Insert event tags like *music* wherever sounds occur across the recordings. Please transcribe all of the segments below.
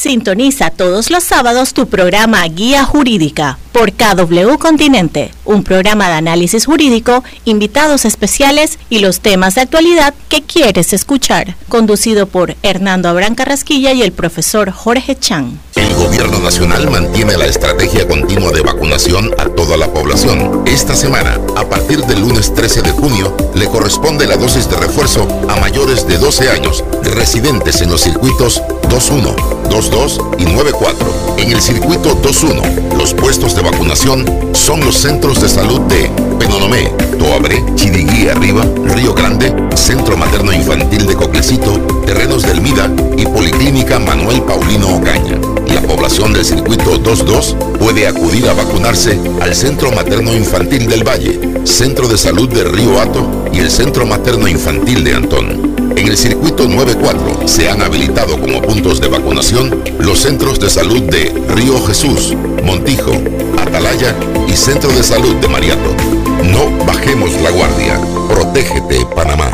Sintoniza todos los sábados tu programa Guía Jurídica por KW Continente, un programa de análisis jurídico, invitados especiales y los temas de actualidad que quieres escuchar, conducido por Hernando Abrán Carrasquilla y el profesor Jorge Chan. El gobierno nacional mantiene la estrategia continua de vacunación a toda la población. Esta semana, a partir del lunes 13 de junio, le corresponde la dosis de refuerzo a mayores de 12 años, residentes en los circuitos 21, 22 y 94. En el circuito 21, los puestos de vacunación son los centros de salud de Penonomé, Toabré, Chiriguí Arriba, Río Grande, Centro Materno Infantil de Coclecito, Terrenos del Mida y Policlínica Manuel Paulino Ocaña. La población del circuito 22 puede acudir a vacunarse al Centro Materno Infantil del Valle, Centro de Salud de Río Hato y el Centro Materno Infantil de Antón. En el circuito 94 se han habilitado como puntos de vacunación los centros de salud de Río Jesús, Montijo, Atalaya y Centro de Salud de Mariato. No bajemos la guardia. Protégete, Panamá.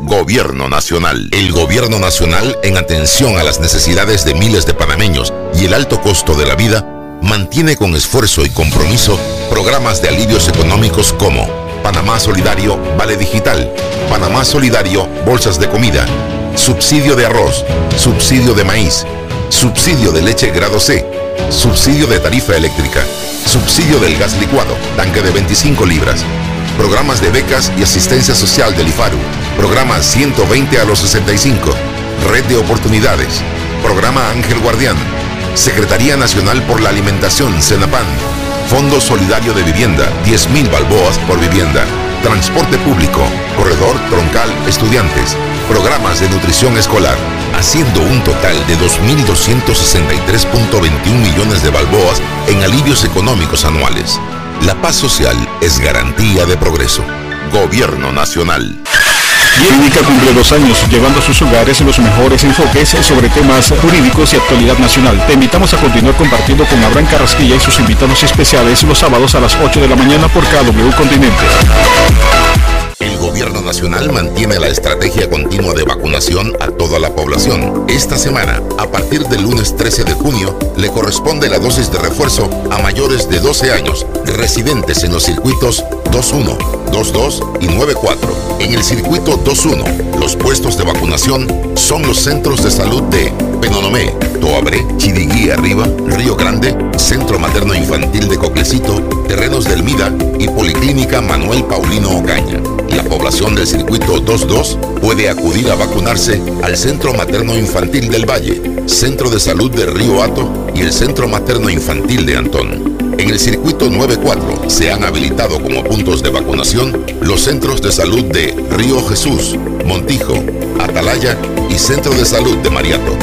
Gobierno Nacional. El Gobierno Nacional, en atención a las necesidades de miles de panameños y el alto costo de la vida, mantiene con esfuerzo y compromiso programas de alivios económicos como Panamá Solidario Vale Digital, Panamá Solidario Bolsas de Comida, subsidio de arroz, subsidio de maíz, subsidio de leche grado C, subsidio de tarifa eléctrica, subsidio del gas licuado, tanque de 25 libras, programas de becas y asistencia social del IFARU, programa 120 a los 65, red de oportunidades, programa Ángel Guardián, Secretaría Nacional por la Alimentación, CENAPAN, Fondo Solidario de Vivienda, 10.000 balboas por vivienda. Transporte público, corredor troncal estudiantes, programas de nutrición escolar, haciendo un total de 2.263.21 millones de balboas en alivios económicos anuales. La paz social es garantía de progreso. Gobierno Nacional. Jurídica cumple dos años llevando a sus hogares los mejores enfoques sobre temas jurídicos y actualidad nacional. Te invitamos a continuar compartiendo con Abraham Carrasquilla y sus invitados especiales los sábados a las 8 de la mañana por KW Continente. El gobierno nacional mantiene la estrategia continua de vacunación a toda la población. Esta semana, a partir del lunes 13 de junio, le corresponde la dosis de refuerzo a mayores de 12 años, residentes en los circuitos 21, 22 y 94. En el circuito 21, los puestos de vacunación son los centros de salud de Penonomé, Toabré, Chiriguí Arriba, Río Grande, Centro Materno Infantil de Coclecito, Terrenos del Mida y Policlínica Manuel Paulino Ocaña. La población del circuito 22 puede acudir a vacunarse al Centro Materno Infantil del Valle, Centro de Salud de Río Hato y el Centro Materno Infantil de Antón. En el circuito 94 se han habilitado como puntos de vacunación los centros de salud de Río Jesús, Montijo, Atalaya y Centro de Salud de Mariato.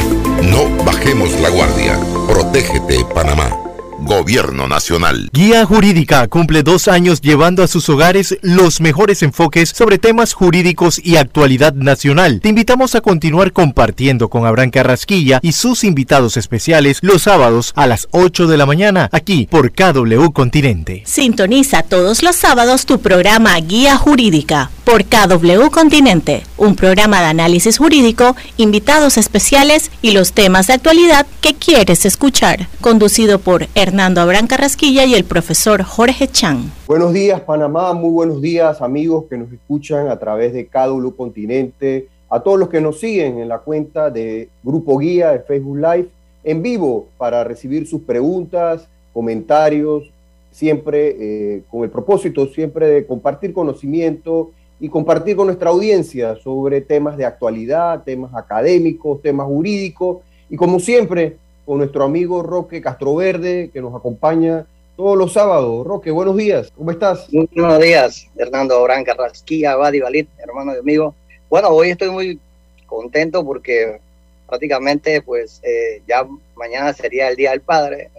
No bajemos la guardia. Protégete, Panamá. Gobierno Nacional. Guía Jurídica cumple dos años llevando a sus hogares los mejores enfoques sobre temas jurídicos y actualidad nacional. Te invitamos a continuar compartiendo con Abraham Carrasquilla y sus invitados especiales los sábados a las 8 de la mañana aquí por KW Continente. Sintoniza todos los sábados tu programa Guía Jurídica por KW Continente, un programa de análisis jurídico, invitados especiales y los temas de actualidad que quieres escuchar, conducido por Hernando Abrán Carrasquilla y el profesor Jorge Chan. Buenos días Panamá, muy buenos días amigos que nos escuchan a través de KW Continente, a todos los que nos siguen en la cuenta de Grupo Guía de Facebook Live en vivo para recibir sus preguntas, comentarios, siempre eh, con el propósito siempre de compartir conocimiento y compartir con nuestra audiencia sobre temas de actualidad, temas académicos, temas jurídicos. Y como siempre con nuestro amigo Roque Castroverde, que nos acompaña todos los sábados. Roque, buenos días, ¿cómo estás? Muy buenos días, Hernando Orán Carrasquilla, Badi Valit, hermano y amigo. Bueno, hoy estoy muy contento porque prácticamente pues eh, ya mañana sería el Día del Padre,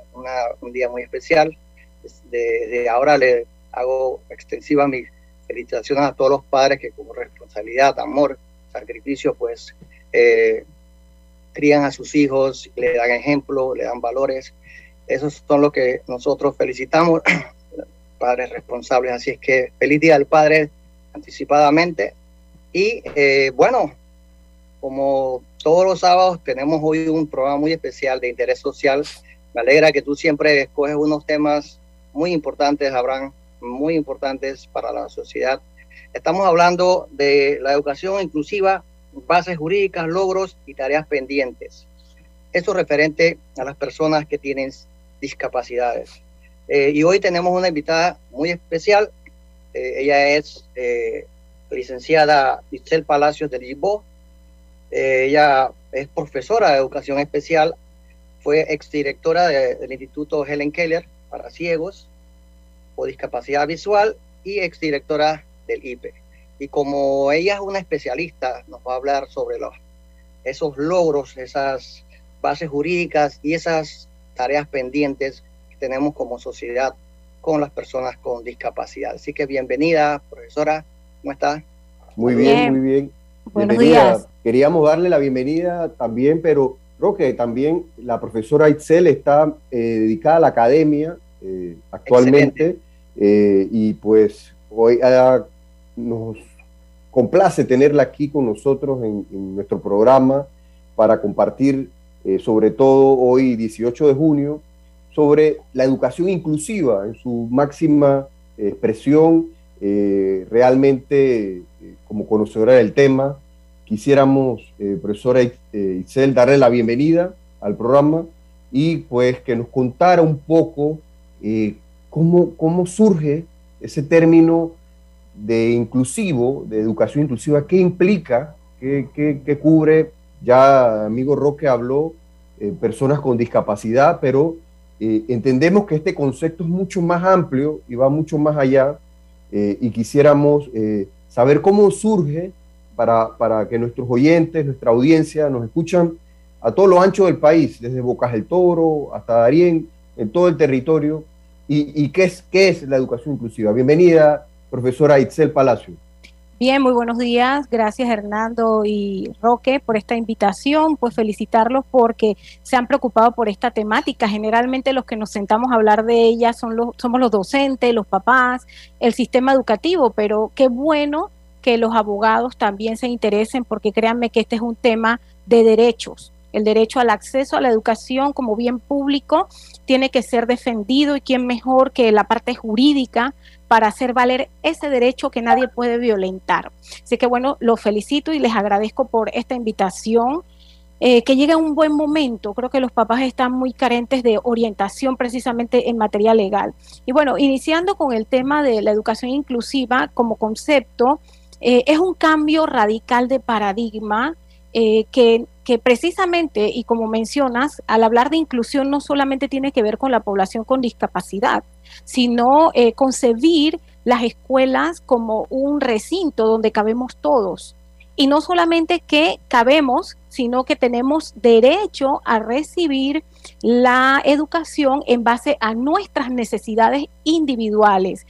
un día muy especial. Desde ahora le hago extensiva mis felicitaciones a todos los padres que como responsabilidad, amor, sacrificio, pues eh, crían a sus hijos, le dan ejemplo, le dan valores. Esos son los que nosotros felicitamos, *clears throat* padres responsables. Así es que feliz día al padre anticipadamente. Y eh, bueno, como todos los sábados tenemos hoy un programa muy especial de interés social. Me alegra que tú siempre escoges unos temas muy importantes, Abraham, muy importantes para la sociedad. Estamos hablando de la educación inclusiva, bases jurídicas, logros y tareas pendientes. Esto referente a las personas que tienen discapacidades. Eh, y hoy tenemos una invitada muy especial. Eh, ella es eh, licenciada Isel Palacios de Lisboa. ella es profesora de educación especial, fue exdirectora del Instituto Helen Keller para ciegos o discapacidad visual y exdirectora del IPE. Y como ella es una especialista, nos va a hablar sobre los, esos logros, esas bases jurídicas y esas tareas pendientes que tenemos como sociedad con las personas con discapacidad. Así que bienvenida, profesora. ¿Cómo está? Muy bien, muy bien. Buenos días. Queríamos darle la bienvenida también, pero creo que también la profesora Itzel está eh, dedicada a la academia eh, actualmente eh, y pues hoy ah, nos complace tenerla aquí con nosotros en, nuestro programa para compartir, sobre todo hoy 18 de junio, sobre la educación inclusiva en su máxima expresión, realmente como conocedora del tema, quisiéramos, eh, profesora eh, Itzel, darle la bienvenida al programa y pues que nos contara un poco eh, cómo, cómo surge ese término de inclusivo, de educación inclusiva, qué implica, qué, qué, cubre, ya amigo Roque habló, eh, personas con discapacidad, pero entendemos que este concepto es mucho más amplio y va mucho más allá y quisiéramos saber cómo surge para, que nuestros oyentes, nuestra audiencia nos escuchan a todo lo ancho del país, desde Bocas del Toro hasta Darién, en todo el territorio. ¿Y, qué, es, qué es la educación inclusiva? Bienvenida, profesora Itzel Palacio. Bien, muy buenos días. Gracias Hernando y Roque por esta invitación. Pues felicitarlos porque se han preocupado por esta temática. Generalmente los que nos sentamos a hablar de ella son los, somos los docentes, los papás, el sistema educativo, pero qué bueno que los abogados también se interesen porque créanme que este es un tema de derechos. El derecho al acceso a la educación como bien público tiene que ser defendido y quién mejor que la parte jurídica para hacer valer ese derecho que nadie puede violentar. Así que bueno, los felicito y les agradezco por esta invitación. Eh, que llegue un buen momento. Creo que los papás están muy carentes de orientación precisamente en materia legal. Y bueno, iniciando con el tema de la educación inclusiva como concepto, eh, es un cambio radical de paradigma eh, que, precisamente, y como mencionas, al hablar de inclusión no solamente tiene que ver con la población con discapacidad, sino eh, concebir las escuelas como un recinto donde cabemos todos. Y no solamente que cabemos, sino que tenemos derecho a recibir la educación en base a nuestras necesidades individuales,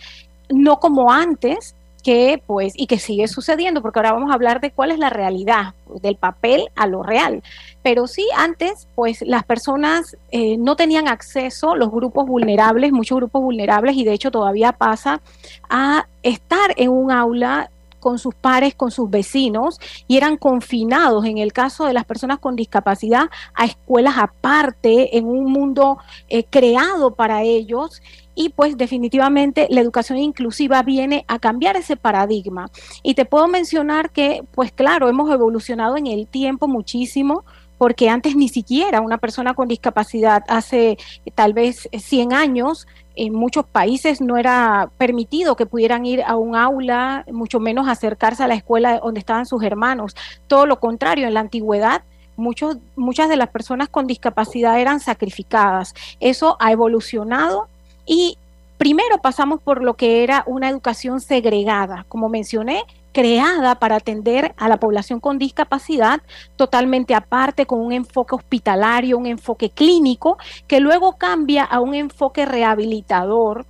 no como antes, que pues y que sigue sucediendo porque ahora vamos a hablar de cuál es la realidad del papel a lo real. Pero sí antes pues las personas eh, no tenían acceso los grupos vulnerables muchos grupos vulnerables y de hecho todavía pasa a estar en un aula con sus pares, con sus vecinos y eran confinados, en el caso de las personas con discapacidad, a escuelas aparte, en un mundo eh, creado para ellos y pues definitivamente la educación inclusiva viene a cambiar ese paradigma. Y te puedo mencionar que, pues claro, hemos evolucionado en el tiempo muchísimo porque antes ni siquiera una persona con discapacidad hace tal vez 100 años en muchos países no era permitido que pudieran ir a un aula, mucho menos acercarse a la escuela donde estaban sus hermanos. Todo lo contrario, en la antigüedad muchos, muchas de las personas con discapacidad eran sacrificadas. Eso ha evolucionado y primero pasamos por lo que era una educación segregada, como mencioné, creada para atender a la población con discapacidad totalmente aparte, con un enfoque hospitalario, un enfoque clínico, que luego cambia a un enfoque rehabilitador,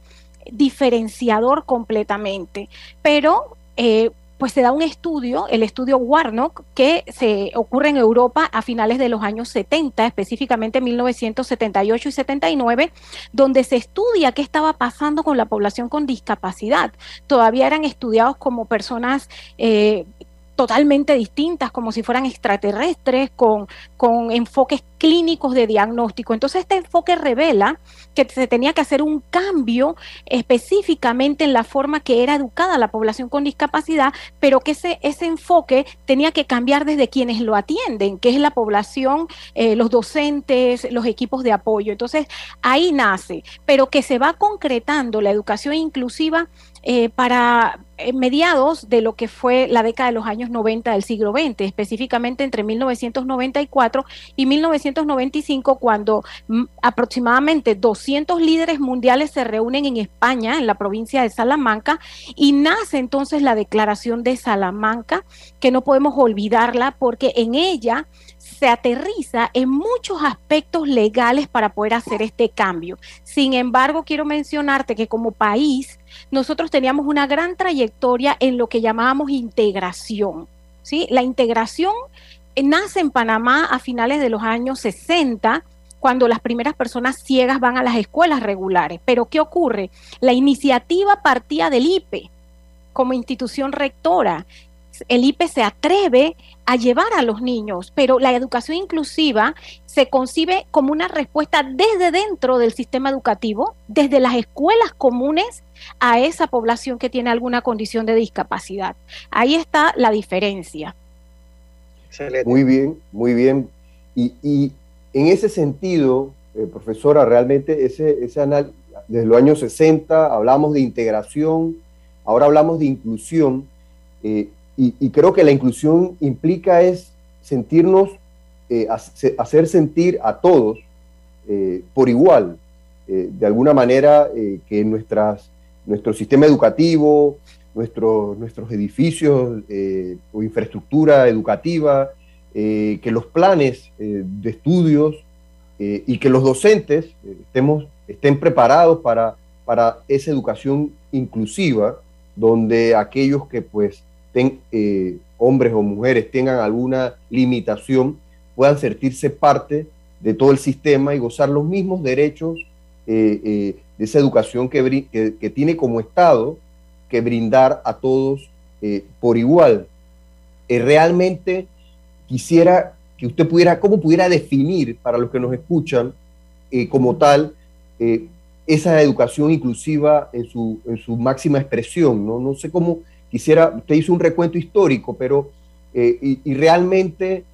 diferenciador completamente. Pero eh, pues se da un estudio, el estudio Warnock, que se ocurre en Europa a finales de los años 70, específicamente 1978 y 79, donde se estudia qué estaba pasando con la población con discapacidad. Todavía eran estudiados como personas eh, totalmente distintas, como si fueran extraterrestres, con, con enfoques clínicos de diagnóstico. Entonces este enfoque revela que se tenía que hacer un cambio específicamente en la forma que era educada la población con discapacidad, pero que ese, ese enfoque tenía que cambiar desde quienes lo atienden, que es la población, eh, los docentes, los equipos de apoyo. Entonces ahí nace, pero que se va concretando la educación inclusiva eh, para mediados de lo que fue la década de los años 90 del siglo XX, específicamente entre 1994 y 1995, cuando mm, aproximadamente 200 líderes mundiales se reúnen en España, en la provincia de Salamanca, y nace entonces la Declaración de Salamanca, que no podemos olvidarla porque en ella se aterriza en muchos aspectos legales para poder hacer este cambio. Sin embargo, quiero mencionarte que como país nosotros teníamos una gran trayectoria en lo que llamábamos integración. ¿sí? La integración nace en Panamá a finales de los años 60 cuando las primeras personas ciegas van a las escuelas regulares. Pero ¿qué ocurre? La iniciativa partía del IPE como institución rectora el IPE se atreve a llevar a los niños, pero la educación inclusiva se concibe como una respuesta desde dentro del sistema educativo, desde las escuelas comunes a esa población que tiene alguna condición de discapacidad. Ahí está la diferencia. Muy bien, muy bien. Y, en ese sentido, eh, profesora, realmente ese, ese análisis, desde los años 60 hablamos de integración, ahora hablamos de inclusión. Eh, y, creo que la inclusión implica es sentirnos, eh, hacer sentir a todos eh, por igual, eh, de alguna manera que nuestras, nuestro sistema educativo, nuestros edificios o infraestructura educativa, que los planes de estudios y que los docentes estemos, estén preparados para, para esa educación inclusiva, donde aquellos que pues eh, hombres o mujeres tengan alguna limitación, puedan sentirse parte de todo el sistema y gozar los mismos derechos eh, eh, de esa educación que, que, tiene como Estado que brindar a todos por igual. realmente quisiera que usted pudiera, ¿cómo pudiera definir para los que nos escuchan como tal esa educación inclusiva en su, en su máxima expresión? ¿no? no sé cómo quisiera, usted hizo un recuento histórico, pero eh, y, realmente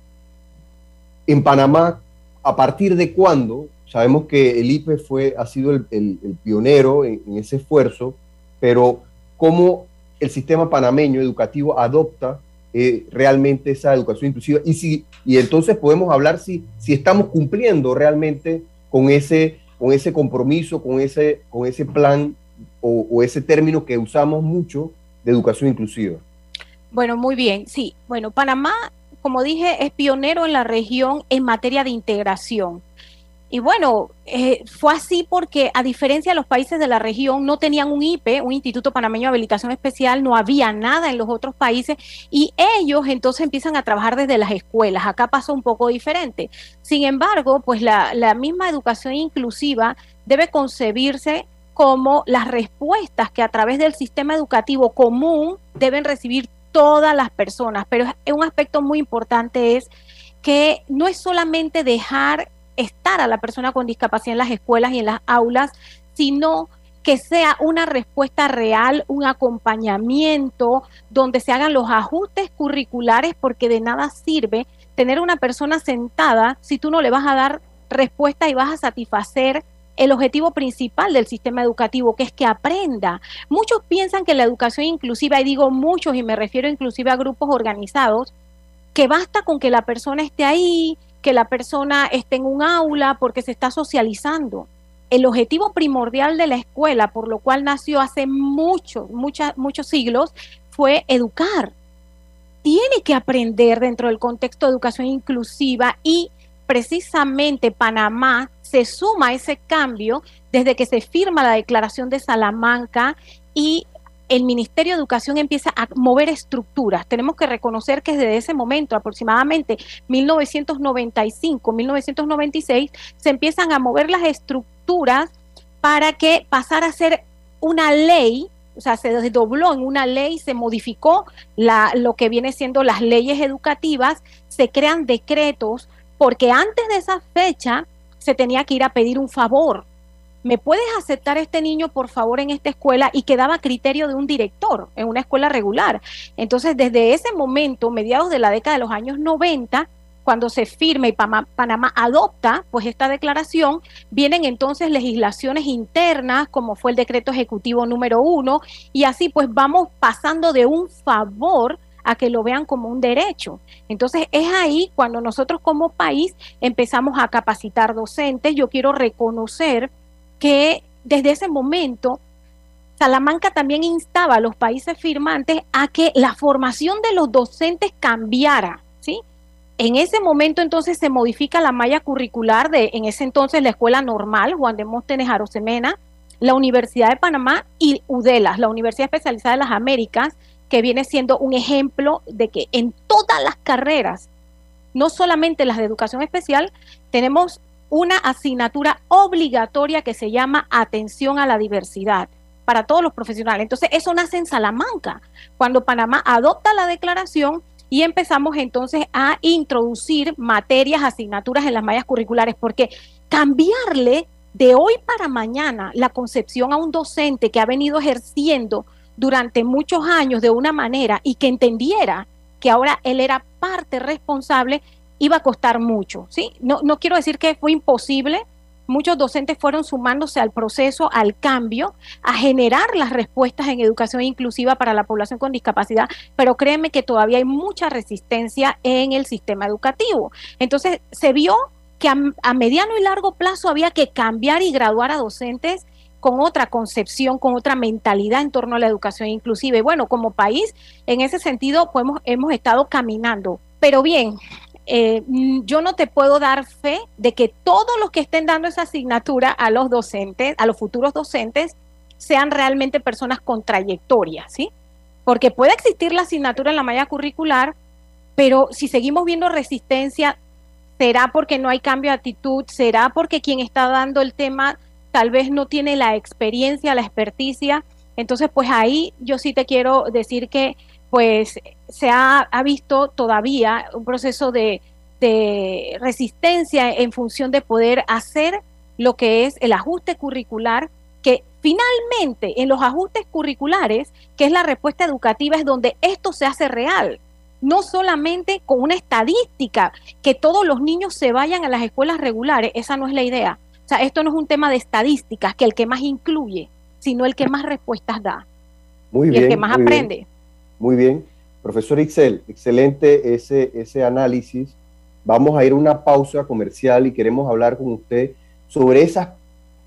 en Panamá, ¿a partir de cuándo? Sabemos que el IPE fue, ha sido el, pionero en, ese esfuerzo, pero ¿cómo el sistema panameño educativo adopta eh, realmente esa educación inclusiva? Y, si, y entonces podemos hablar si, si estamos cumpliendo realmente con ese, con ese compromiso, con ese, con ese plan o, o ese término que usamos mucho de educación inclusiva? Bueno, muy bien. Sí, bueno, Panamá, como dije, es pionero en la región en materia de integración. Y bueno, eh, fue así porque a diferencia de los países de la región, no tenían un IPE, un Instituto Panameño de Habilitación Especial, no había nada en los otros países y ellos entonces empiezan a trabajar desde las escuelas. Acá pasó un poco diferente. Sin embargo, pues la, la misma educación inclusiva debe concebirse como las respuestas que a través del sistema educativo común deben recibir todas las personas. Pero un aspecto muy importante es que no es solamente dejar estar a la persona con discapacidad en las escuelas y en las aulas, sino que sea una respuesta real, un acompañamiento donde se hagan los ajustes curriculares, porque de nada sirve tener una persona sentada si tú no le vas a dar respuesta y vas a satisfacer el objetivo principal del sistema educativo, que es que aprenda. Muchos piensan que la educación inclusiva, y digo muchos, y me refiero inclusive a grupos organizados, que basta con que la persona esté ahí, que la persona esté en un aula porque se está socializando. El objetivo primordial de la escuela, por lo cual nació hace muchos, muchos siglos, fue educar. Tiene que aprender dentro del contexto de educación inclusiva y precisamente Panamá se suma ese cambio desde que se firma la declaración de Salamanca y el Ministerio de Educación empieza a mover estructuras. Tenemos que reconocer que desde ese momento, aproximadamente 1995, 1996, se empiezan a mover las estructuras para que pasara a ser una ley o sea, se desdobló en una ley, se modificó la, lo que viene siendo las leyes educativas, se crean decretos, porque antes de esa fecha se tenía que ir a pedir un favor. ¿Me puedes aceptar este niño, por favor, en esta escuela? Y quedaba criterio de un director en una escuela regular. Entonces, desde ese momento, mediados de la década de los años 90, cuando se firma y Panamá, adopta pues esta declaración, vienen entonces legislaciones internas, como fue el decreto ejecutivo número uno, y así pues vamos pasando de un favor a que lo vean como un derecho. Entonces es ahí cuando nosotros como país empezamos a capacitar docentes. Yo quiero reconocer que desde ese momento Salamanca también instaba a los países firmantes a que la formación de los docentes cambiara, ¿sí? En ese momento entonces se modifica la malla curricular de, en ese entonces, la Escuela Normal, Juan de Móstenes Arosemena, la Universidad de Panamá y UDELAS, la Universidad Especializada de las Américas, que viene siendo un ejemplo de que en todas las carreras, no solamente las de educación especial, tenemos una asignatura obligatoria que se llama atención a la diversidad para todos los profesionales. Entonces, eso nace en Salamanca. Cuando Panamá adopta la declaración, y empezamos entonces a introducir materias, asignaturas en las mallas curriculares, porque cambiarle de hoy para mañana la concepción a un docente que ha venido ejerciendo durante muchos años de una manera y que entendiera que ahora él era parte responsable, iba a costar mucho. ¿sí? No, no quiero decir que fue imposible, muchos docentes fueron sumándose al proceso, al cambio, a generar las respuestas en educación inclusiva para la población con discapacidad, pero créeme que todavía hay mucha resistencia en el sistema educativo. Entonces, se vio que a, mediano y largo plazo había que cambiar y graduar a docentes con otra concepción, con otra mentalidad en torno a la educación inclusiva. Y bueno, como país, en ese sentido, pues hemos estado caminando. Pero bien, eh, mm, yo no te puedo dar fe de que todos los que estén dando esa asignatura a los docentes, a los futuros docentes, sean realmente personas con trayectoria, ¿sí? Porque puede existir la asignatura en la malla curricular, pero si seguimos viendo resistencia, será porque no hay cambio de actitud, será porque quien está dando el tema tal vez no tiene la experiencia, la experticia. Entonces, pues ahí yo sí te quiero decir que pues se ha, visto todavía un proceso de, resistencia en función de poder hacer lo que es el ajuste curricular, que finalmente en los ajustes curriculares, que es la respuesta educativa, es donde esto se hace real. No solamente con una estadística, que todos los niños se vayan a las escuelas regulares, esa no es la idea. O sea, esto no es un tema de estadísticas, que el que más incluye, sino el que más respuestas da. Muy y el que más aprende. Muy bien. Profesor Ixel, excelente ese, ese análisis. Vamos a ir a una pausa comercial y queremos hablar con usted sobre esas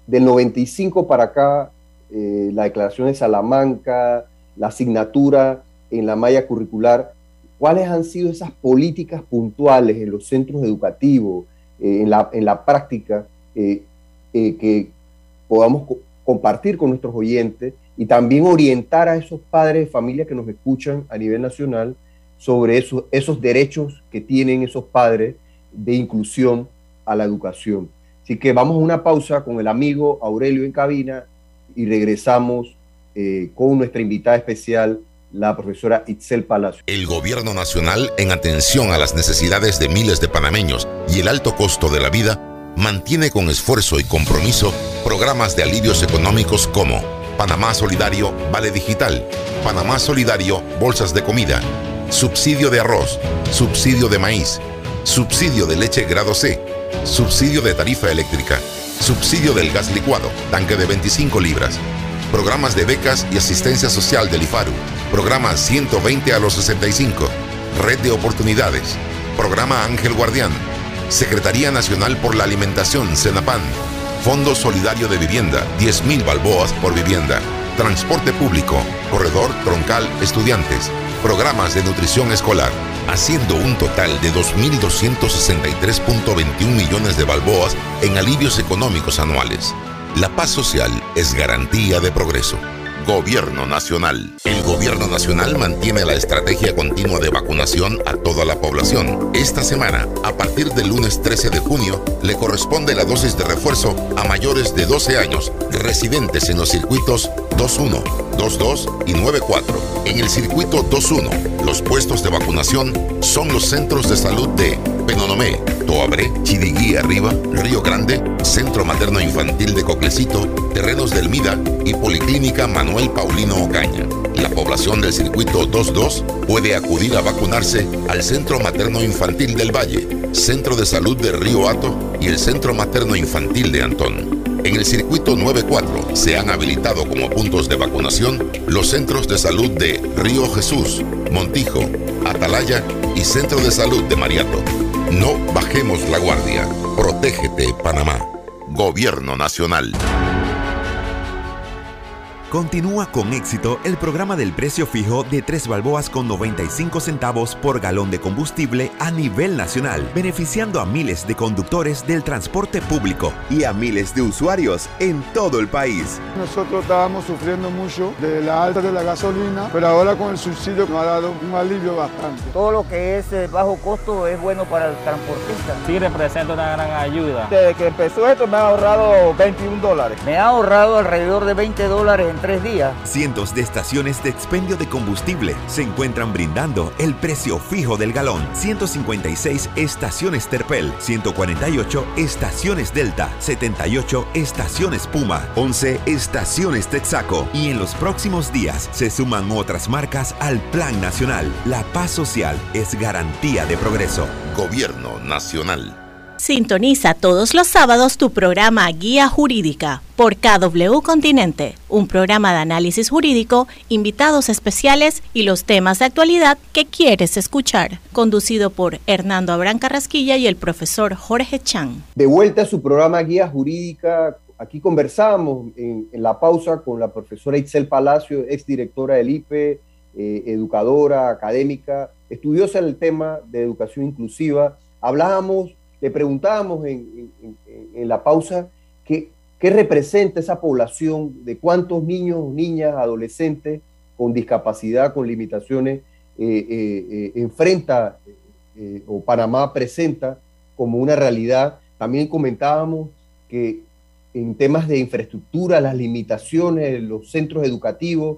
del 95 para acá, eh, la declaración de Salamanca, la asignatura en la malla curricular. ¿Cuáles han sido esas políticas puntuales en los centros educativos, eh, en, la, en, la, práctica, eh, que podamos compartir con nuestros oyentes y también orientar a esos padres de familia que nos escuchan a nivel nacional sobre esos, esos derechos que tienen esos padres de inclusión a la educación. Así que vamos a una pausa con el amigo Aurelio en cabina y regresamos eh, con nuestra invitada especial, la profesora Itzel Palacio. El gobierno nacional, en atención a las necesidades de miles de panameños y el alto costo de la vida, mantiene con esfuerzo y compromiso programas de alivios económicos como Panamá Solidario Vale Digital, Panamá Solidario Bolsas de Comida, subsidio de arroz, subsidio de maíz, subsidio de leche grado C, subsidio de tarifa eléctrica, subsidio del gas licuado, tanque de 25 libras, programas de becas y asistencia social del IFARU, programa 120 a los 65, red de oportunidades, programa Ángel Guardián, Secretaría Nacional por la Alimentación, CENAPAN, Fondo Solidario de Vivienda, 10.000 balboas por vivienda. Transporte público, corredor troncal estudiantes, programas de nutrición escolar, haciendo un total de 2.263.21 millones de balboas en alivios económicos anuales. La paz social es garantía de progreso. Gobierno Nacional. El Gobierno Nacional mantiene la estrategia continua de vacunación a toda la población. Esta semana, a partir del lunes 13 de junio, le corresponde la dosis de refuerzo a mayores de 12 años residentes en los circuitos 21, 22 y 94. En el circuito 21, los puestos de vacunación son los centros de salud de Penonomé, Toabré, Chiriguí Arriba, Río Grande, Centro Materno Infantil de Coclecito, Terrenos del Mida y Policlínica Manuel Paulino Ocaña. La población del circuito 22 puede acudir a vacunarse al Centro Materno Infantil del Valle, Centro de Salud de Río Hato y el Centro Materno Infantil de Antón. En el circuito 94 se han habilitado como puntos de vacunación los centros de salud de Río Jesús, Montijo, Atalaya y Centro de Salud de Mariato. No bajemos la guardia. Protégete, Panamá. Gobierno Nacional. Continúa con éxito el programa del precio fijo de 3 balboas con 95 centavos por galón de combustible a nivel nacional, beneficiando a miles de conductores del transporte público y a miles de usuarios en todo el país. Nosotros estábamos sufriendo mucho de la alta de la gasolina, pero ahora con el subsidio nos ha dado un alivio bastante. Todo lo que es eh, bajo costo es bueno para el transportista. Sí, representa una gran ayuda. Desde que empezó esto me ha ahorrado 21 dólares. Me ha ahorrado alrededor de 20 dólares tres días. Cientos de estaciones de expendio de combustible se encuentran brindando el precio fijo del galón. 156 estaciones Terpel, 148 estaciones Delta, 78 estaciones Puma, 11 estaciones Texaco y en los próximos días se suman otras marcas al Plan Nacional. La paz social es garantía de progreso. Gobierno Nacional. Sintoniza todos los sábados tu programa Guía Jurídica por KW Continente, un programa de análisis jurídico, invitados especiales y los temas de actualidad que quieres escuchar, conducido por Hernando Abrán Carrasquilla y el profesor Jorge Chan. De vuelta a su programa Guía Jurídica, aquí conversamos en, la pausa con la profesora Itzel Palacio, exdirectora del IPE, eh, educadora, académica, estudiosa en el tema de educación inclusiva. Hablábamos le preguntábamos en, la pausa qué, representa esa población, de cuántos niños, niñas, adolescentes con discapacidad, con limitaciones, eh, eh, eh, enfrenta o Panamá presenta como una realidad. También comentábamos que en temas de infraestructura, las limitaciones, los centros educativos,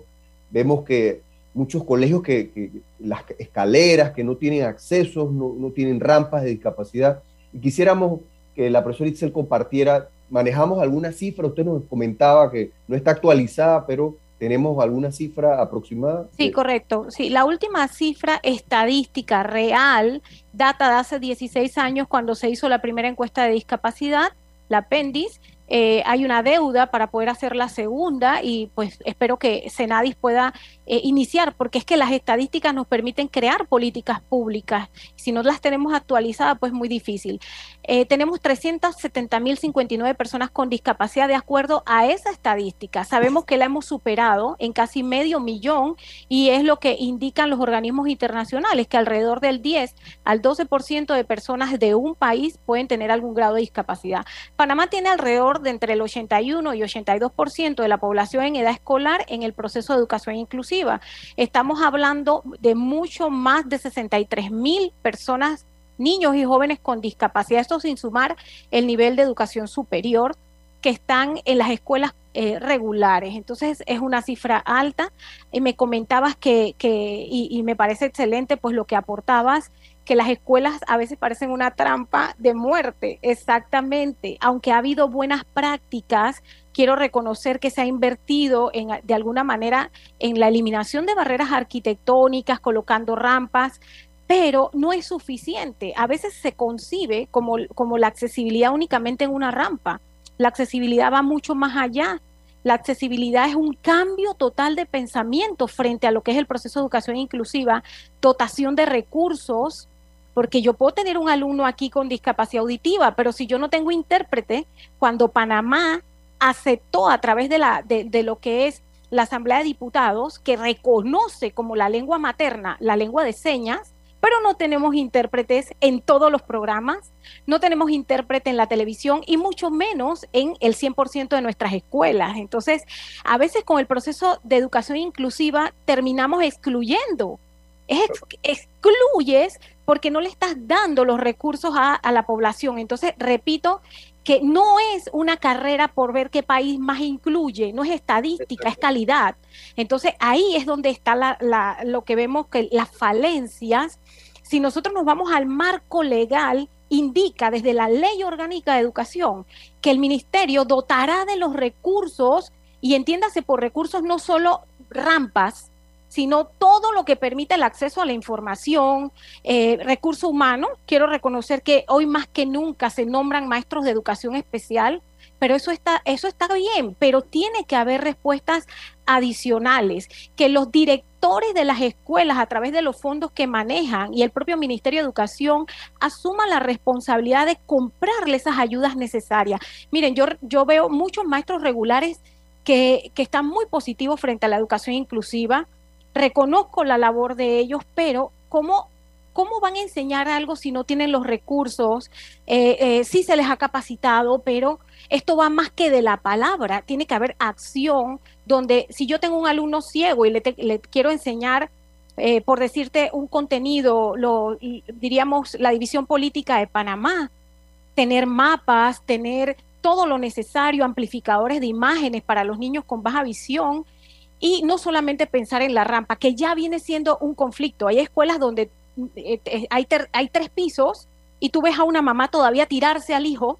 vemos que muchos colegios que, las escaleras, que no tienen accesos, no, no, tienen rampas de discapacidad. Quisiéramos que la profesora Itzel compartiera, manejamos alguna cifra, usted nos comentaba que no está actualizada, pero ¿Tenemos alguna cifra aproximada? Sí, correcto. Sí, la última cifra estadística real data de hace 16 años cuando se hizo la primera encuesta de discapacidad, la apéndice, eh, hay una deuda para poder hacer la segunda y pues espero que Senadis pueda eh, iniciar, porque es que las estadísticas nos permiten crear políticas públicas. Si no las tenemos actualizadas, pues muy difícil. Eh, tenemos 370.059 personas con discapacidad de acuerdo a esa estadística. Sabemos que la hemos superado en casi medio millón y es lo que indican los organismos internacionales, que alrededor del 10 al 12% de personas de un país pueden tener algún grado de discapacidad. Panamá tiene alrededor de entre el 81 y 82% de la población en edad escolar en el proceso de educación inclusiva. Estamos hablando de mucho más de 63 mil personas, niños y jóvenes con discapacidad, esto sin sumar el nivel de educación superior que están en las escuelas eh, regulares. Entonces es una cifra alta. Y me comentabas que, que y, y, me parece excelente pues lo que aportabas, que las escuelas a veces parecen una trampa de muerte, exactamente. Aunque ha habido buenas prácticas, quiero reconocer que se ha invertido en, de alguna manera en la eliminación de barreras arquitectónicas, colocando rampas, pero no es suficiente. A veces se concibe como, como la accesibilidad únicamente en una rampa. La accesibilidad va mucho más allá. La accesibilidad es un cambio total de pensamiento frente a lo que es el proceso de educación inclusiva, dotación de recursos, porque yo puedo tener un alumno aquí con discapacidad auditiva, pero si yo no tengo intérprete, cuando Panamá aceptó a través de, la, de, lo que es la Asamblea de Diputados, que reconoce como la lengua materna la lengua de señas, pero no tenemos intérpretes en todos los programas, no tenemos intérprete en la televisión y mucho menos en el 100% de nuestras escuelas. Entonces, a veces con el proceso de educación inclusiva terminamos excluyendo. excluyes porque no le estás dando los recursos a, la población. Entonces, repito que no es una carrera por ver qué país más incluye, no es estadística, es calidad. Entonces ahí es donde está la, lo que vemos que las falencias. Si nosotros nos vamos al marco legal, indica desde la ley orgánica de educación que el ministerio dotará de los recursos, y entiéndase por recursos no solo rampas, sino todo lo que permite el acceso a la información, eh, recurso humano. Quiero reconocer que hoy más que nunca se nombran maestros de educación especial, pero eso está, eso está bien, pero tiene que haber respuestas adicionales, que los directores de las escuelas a través de los fondos que manejan y el propio Ministerio de Educación asuman la responsabilidad de comprarle esas ayudas necesarias. Miren, yo, yo veo muchos maestros regulares que, que están muy positivos frente a la educación inclusiva, reconozco la labor de ellos, pero ¿cómo, cómo van a enseñar algo si no tienen los recursos? Eh, eh, sí se les ha capacitado, pero esto va más que de la palabra, tiene que haber acción donde si yo tengo un alumno ciego y le, quiero enseñar, eh, por decirte, un contenido, lo, diríamos la división política de Panamá, tener mapas, tener todo lo necesario, amplificadores de imágenes para los niños con baja visión, y no solamente pensar en la rampa, que ya viene siendo un conflicto. Hay escuelas donde eh, eh, hay, hay tres pisos y tú ves a una mamá todavía tirarse al hijo,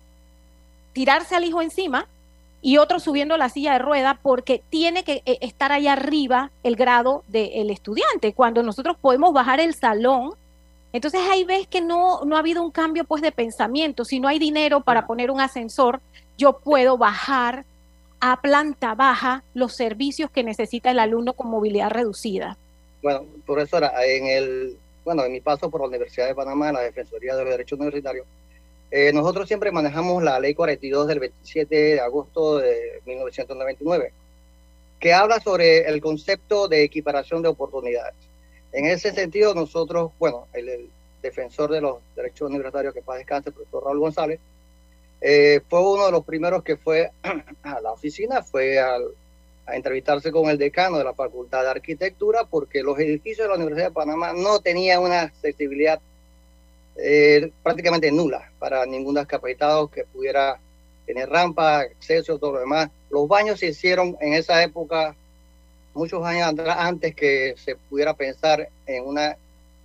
tirarse al hijo encima y otro subiendo la silla de rueda porque tiene que eh, estar ahí arriba el grado del estudiante, cuando nosotros podemos bajar el salón. Entonces ahí ves que no, no ha habido un cambio pues de pensamiento. Si no hay dinero para poner un ascensor, yo puedo bajar a planta baja los servicios que necesita el alumno con movilidad reducida. Bueno, profesora, en el bueno, en mi paso por la Universidad de Panamá, la Defensoría de los Derechos Universitarios, eh, nosotros siempre manejamos la Ley 42 del 27 de agosto de 1999, que habla sobre el concepto de equiparación de oportunidades. En ese sentido, nosotros, bueno, el, defensor de los derechos universitarios, que paz descanse, el profesor Raúl González, eh, fue uno de los primeros que fue *clears throat* a la oficina, fue a entrevistarse con el decano de la Facultad de Arquitectura, porque los edificios de la Universidad de Panamá no tenían una accesibilidad eh, prácticamente nula para ningún discapacitado que pudiera tener rampa, acceso, todo lo demás. Los baños se hicieron en esa época, muchos años antes que se pudiera pensar en una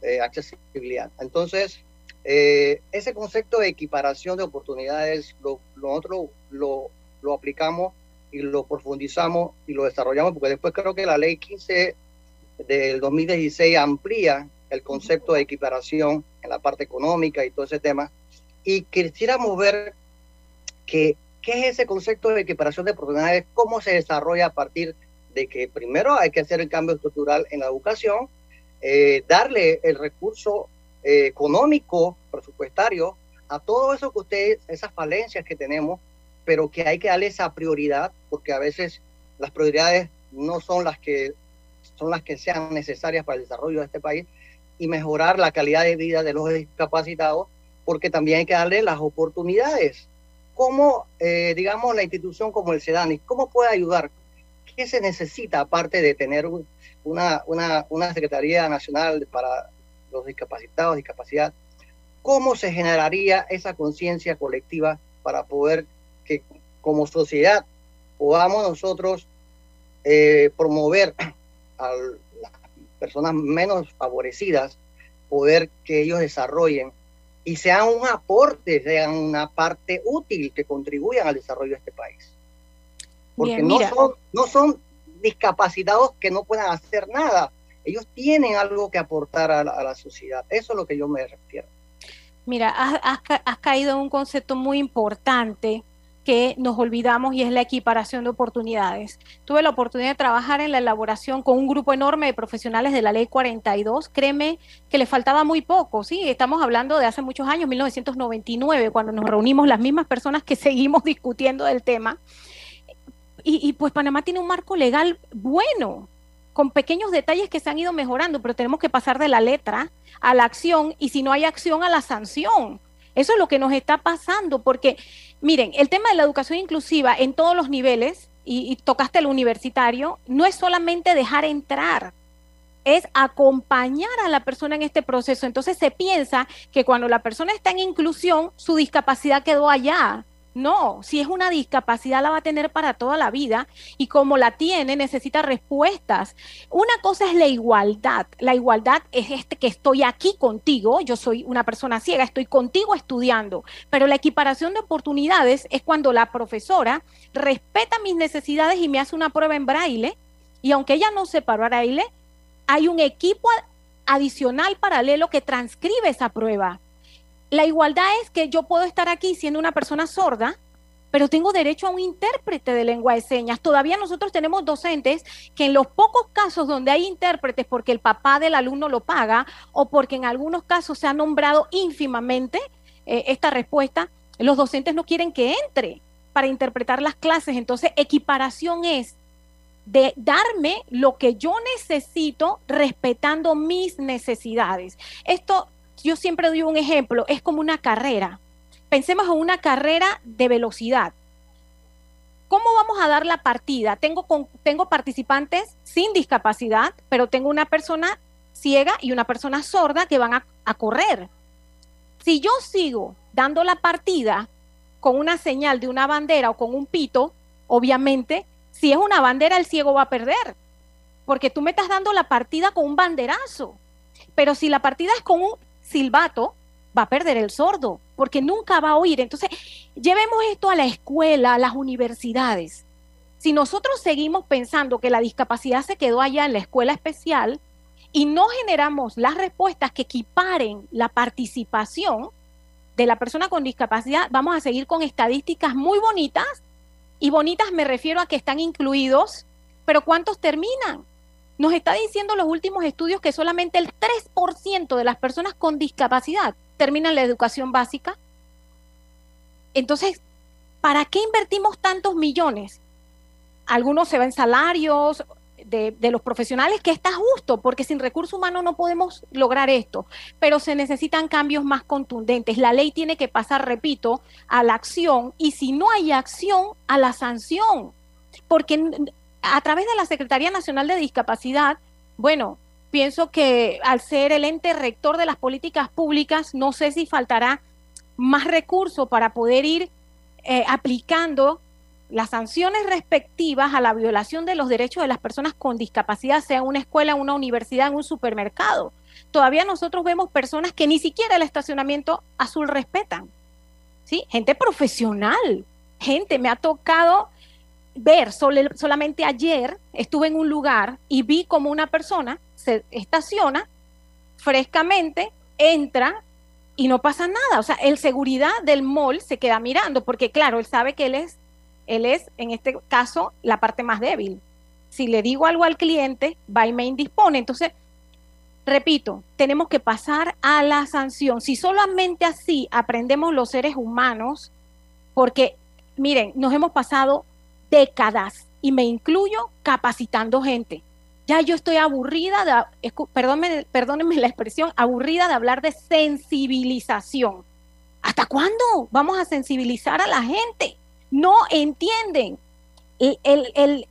eh, accesibilidad. Entonces, eh, ese concepto de equiparación de oportunidades, lo, nosotros lo, lo, aplicamos y lo profundizamos y lo desarrollamos, porque después creo que la ley 15 del 2016 amplía el concepto de equiparación en la parte económica y todo ese tema. Y quisiéramos ver que, qué es ese concepto de equiparación de oportunidades, cómo se desarrolla a partir de que primero hay que hacer el cambio estructural en la educación, eh, darle el recurso eh, económico, presupuestario, a todo eso que ustedes, esas falencias que tenemos, pero que hay que darle esa prioridad, porque a veces las prioridades no son las que son las que sean necesarias para el desarrollo de este país y mejorar la calidad de vida de los discapacitados, porque también hay que darle las oportunidades. ¿Cómo, eh, digamos, la institución como el SEDANI, cómo puede ayudar? ¿Qué se necesita aparte de tener una, una, una Secretaría Nacional para los discapacitados, discapacidad, ¿cómo se generaría esa conciencia colectiva para poder que como sociedad podamos nosotros eh, promover a las personas menos favorecidas, poder que ellos desarrollen y sean un aporte, sean una parte útil que contribuyan al desarrollo de este país. Porque no, son, no son discapacitados que no puedan hacer nada, ellos tienen algo que aportar a la, sociedad. Eso es lo que yo me refiero. Mira, has, caído en un concepto muy importante que nos olvidamos y es la equiparación de oportunidades. Tuve la oportunidad de trabajar en la elaboración con un grupo enorme de profesionales de la ley 42. Créeme que le faltaba muy poco, ¿sí? Estamos hablando de hace muchos años, 1999, cuando nos reunimos las mismas personas que *laughs* seguimos discutiendo del tema. Y pues Panamá tiene un marco legal bueno, con pequeños detalles que se han ido mejorando, pero tenemos que pasar de la letra a la acción y si no hay acción a la sanción. Eso es lo que nos está pasando, porque miren, el tema de la educación inclusiva en todos los niveles, y, tocaste el universitario, no es solamente dejar entrar, es acompañar a la persona en este proceso. Entonces se piensa que cuando la persona está en inclusión, su discapacidad quedó allá. No, si es una discapacidad la va a tener para toda la vida y como la tiene necesita respuestas. Una cosa es la igualdad. La igualdad es este que estoy aquí contigo, yo soy una persona ciega, estoy contigo estudiando, pero la equiparación de oportunidades es cuando la profesora respeta mis necesidades y me hace una prueba en braille y aunque ella no sepa braille, hay un equipo adicional paralelo que transcribe esa prueba la igualdad es que yo puedo estar aquí siendo una persona sorda, pero tengo derecho a un intérprete de lengua de señas. Todavía nosotros tenemos docentes que en los pocos casos donde hay intérpretes porque el papá del alumno lo paga o porque en algunos casos se ha nombrado ínfimamente eh, esta respuesta, los docentes no quieren que entre para interpretar las clases. Entonces, equiparación es de darme lo que yo necesito respetando mis necesidades. Esto yo siempre doy un ejemplo, es como una carrera. Pensemos en una carrera de velocidad. ¿Cómo vamos a dar la partida? Tengo, tengo participantes sin discapacidad, pero tengo una persona ciega y una persona sorda que van a, a correr. Si yo sigo dando la partida con una señal de una bandera o con un pito, obviamente, si es una bandera, el ciego va a perder, porque tú me estás dando la partida con un banderazo. Pero si la partida es con un silbato, va a perder el sordo, porque nunca va a oír. Entonces, llevemos esto a la escuela, a las universidades. Si nosotros seguimos pensando que la discapacidad se quedó allá en la escuela especial y no generamos las respuestas que equiparen la participación de la persona con discapacidad, vamos a seguir con estadísticas muy bonitas. Y bonitas me refiero a que están incluidos, pero ¿cuántos terminan? Nos está diciendo los últimos estudios que solamente el 3% de las personas con discapacidad terminan la educación básica. Entonces, ¿para qué invertimos tantos millones? Algunos se ven salarios de, los profesionales, que está justo, porque sin recurso humano no podemos lograr esto, pero se necesitan cambios más contundentes. La ley tiene que pasar, repito, a la acción y si no hay acción, a la sanción, porque a través de la Secretaría Nacional de Discapacidad, bueno, pienso que al ser el ente rector de las políticas públicas, no sé si faltará más recursos para poder ir eh, aplicando las sanciones respectivas a la violación de los derechos de las personas con discapacidad, sea en una escuela, una universidad, en un supermercado. Todavía nosotros vemos personas que ni siquiera el estacionamiento azul respetan. ¿Sí? Gente profesional, gente, me ha tocado ver, solamente ayer estuve en un lugar y vi como una persona se estaciona frescamente, entra y no pasa nada. O sea, el seguridad del mall se queda mirando porque claro, él sabe que él es, él es en este caso la parte más débil. Si le digo algo al cliente, va y me indispone. Entonces, repito, tenemos que pasar a la sanción. Si solamente así aprendemos los seres humanos, porque miren, nos hemos pasado décadas, y me incluyo capacitando gente. Ya yo estoy aburrida de, perdónenme, perdónenme la expresión, aburrida de hablar de sensibilización. ¿Hasta cuándo vamos a sensibilizar a la gente? No entienden.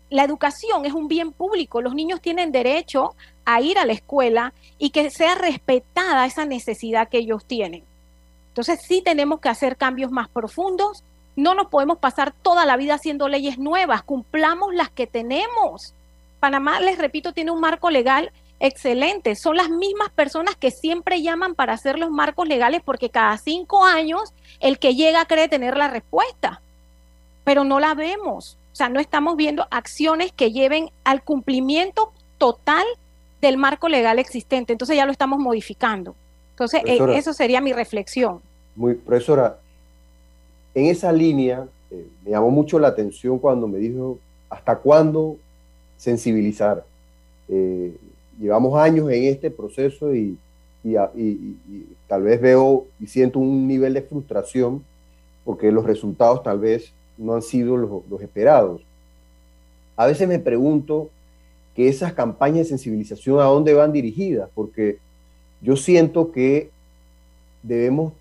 la educación es un bien público. Los niños tienen derecho a ir a la escuela y que sea respetada esa necesidad que ellos tienen. Entonces sí tenemos que hacer cambios más profundos no nos podemos pasar toda la vida haciendo leyes nuevas, cumplamos las que tenemos. Panamá, les repito, tiene un marco legal excelente. Son las mismas personas que siempre llaman para hacer los marcos legales porque cada cinco años el que llega cree tener la respuesta, pero no la vemos. O sea, no estamos viendo acciones que lleven al cumplimiento total del marco legal existente. Entonces ya lo estamos modificando. Entonces, eh, eso sería mi reflexión. Muy, profesora, en esa línea, eh, me llamó mucho la atención cuando me dijo, ¿hasta cuándo sensibilizar? Eh, llevamos años en este proceso y, tal vez veo y siento un nivel de frustración porque los resultados tal vez no han sido los, esperados. A veces me pregunto que esas campañas de sensibilización a dónde van dirigidas, porque yo siento que debemos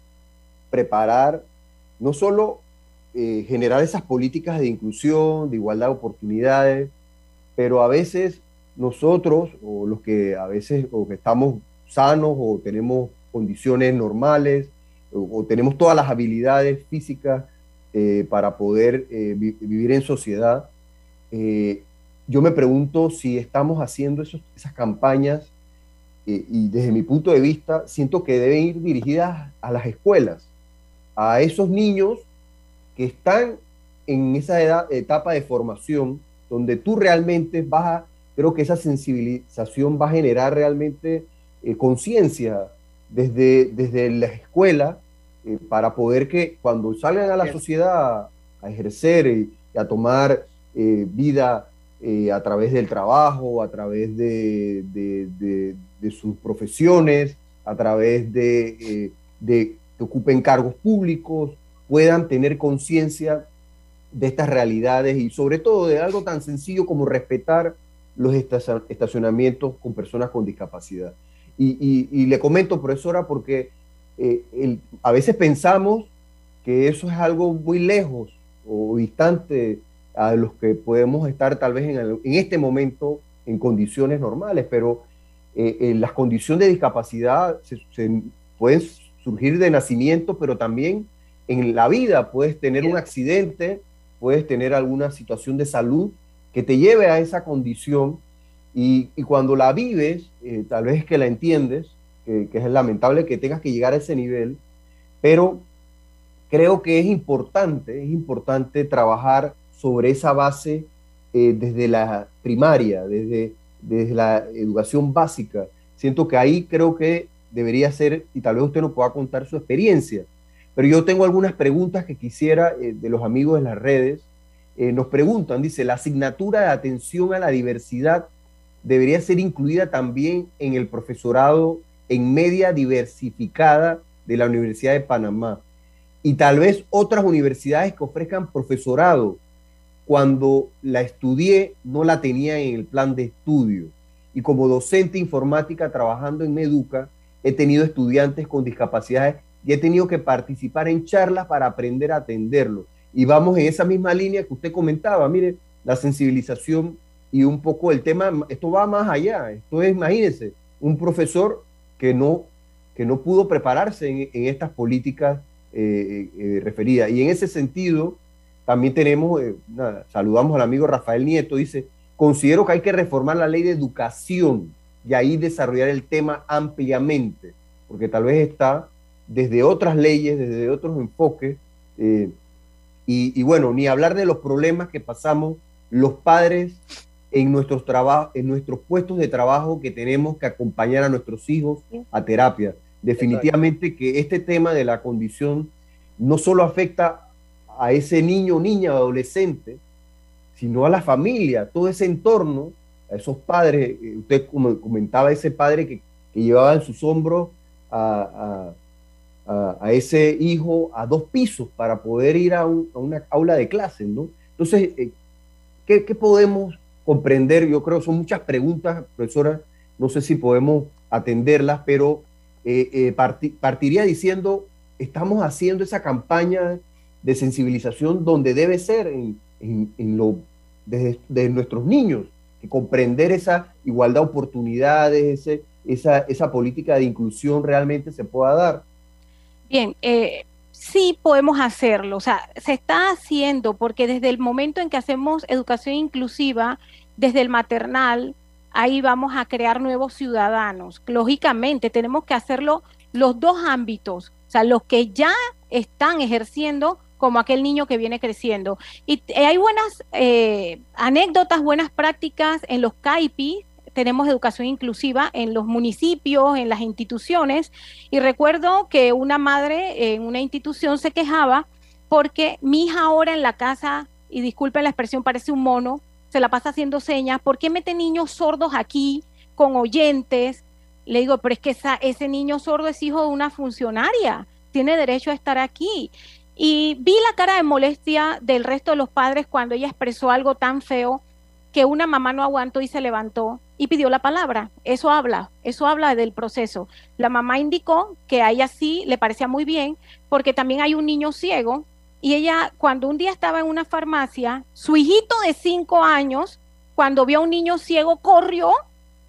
preparar no solo eh, generar esas políticas de inclusión, de igualdad de oportunidades, pero a veces nosotros, o los que a veces estamos sanos o tenemos condiciones normales, o, tenemos todas las habilidades físicas, eh, para poder eh, vivir en sociedad. yo me pregunto si estamos haciendo esas campañas y desde mi punto de vista siento que deben ir dirigidas a las escuelas, a esos niños que están en esa etapa de formación donde tú realmente vas a, creo que esa sensibilización va a generar realmente eh, conciencia desde, desde la escuela eh, para poder que cuando salgan a la sociedad a, ejercer y, a tomar eh, vida a través del trabajo, a través de, de, sus profesiones, a través de, de que ocupen cargos públicos, puedan tener conciencia de estas realidades y sobre todo de algo tan sencillo como respetar los estacionamientos con personas con discapacidad. Y, le comento, profesora, porque eh, a veces pensamos que eso es algo muy lejos o distante a los que podemos estar tal vez en, este momento en condiciones normales, pero eh, en las condiciones de discapacidad se, pueden surgir de nacimiento, pero también en la vida. Puedes tener un accidente, puedes tener alguna situación de salud que te lleve a esa condición. Y, cuando la vives, eh, tal vez que la entiendes, que, es lamentable que tengas que llegar a ese nivel, pero creo que es importante, es importante trabajar sobre esa base eh, desde la primaria, desde, desde la educación básica. Siento que ahí creo que debería ser, y tal vez usted nos pueda contar su experiencia, pero yo tengo algunas preguntas que quisiera eh, de los amigos en las redes. nos preguntan, dice, la asignatura de atención a la diversidad debería ser incluida también en el profesorado en media diversificada de la Universidad de Panamá y tal vez otras universidades que ofrezcan profesorado. Cuando la estudié no la tenía en el plan de estudio y como docente informática trabajando en Meduca he tenido estudiantes con discapacidades y he tenido que participar en charlas para aprender a atenderlos. Y vamos en esa misma línea que usted comentaba, mire, la sensibilización y un poco el tema, esto va más allá, esto es, imagínense, un profesor que no, que no pudo prepararse en, estas políticas eh, eh, referidas. Y en ese sentido, también tenemos, eh, saludamos al amigo Rafael Nieto, dice, considero que hay que reformar la ley de educación y ahí desarrollar el tema ampliamente, porque tal vez está desde otras leyes, desde otros enfoques, y, y bueno, ni hablar de los problemas que pasamos los padres en nuestros, en nuestros puestos de trabajo que tenemos que acompañar a nuestros hijos a terapia. Definitivamente que este tema de la condición no solo afecta a ese niño, niña, adolescente, sino a la familia, todo ese entorno, a esos padres. Eh, usted comentaba ese padre que, llevaba en sus hombros a, ese hijo a dos pisos para poder ir a, una aula de clase, ¿no? Entonces, eh, ¿qué, ¿qué, podemos comprender, yo creo son muchas preguntas, profesora, no sé si podemos atenderlas, pero eh, partiría diciendo, estamos haciendo esa campaña de sensibilización donde debe ser en, lo, de nuestros niños, que comprender esa igualdad de oportunidades, ese, esa, esa política de inclusión realmente se pueda dar. Bien, eh, sí podemos hacerlo, o sea, se está haciendo porque desde el momento en que hacemos educación inclusiva, desde el maternal, ahí vamos a crear nuevos ciudadanos. Lógicamente, tenemos que hacerlo los dos ámbitos, o sea, los que ya están ejerciendo como aquel niño que viene creciendo. Y hay buenas eh, anécdotas, buenas prácticas en los CAIPI, tenemos educación inclusiva en los municipios, en las instituciones. Y recuerdo que una madre en una institución se quejaba porque mi hija ahora en la casa, y disculpen la expresión, parece un mono, se la pasa haciendo señas. ¿Por qué mete niños sordos aquí con oyentes? Le digo, pero es que ese niño sordo es hijo de una funcionaria, tiene derecho a estar aquí. Y vi la cara de molestia del resto de los padres cuando ella expresó algo tan feo que una mamá no aguantó y se levantó y pidió la palabra. Eso habla, eso habla del proceso. La mamá indicó que a ella sí le parecía muy bien porque también hay un niño ciego y ella cuando un día estaba en una farmacia, su hijito de cinco años, cuando vio a un niño ciego, corrió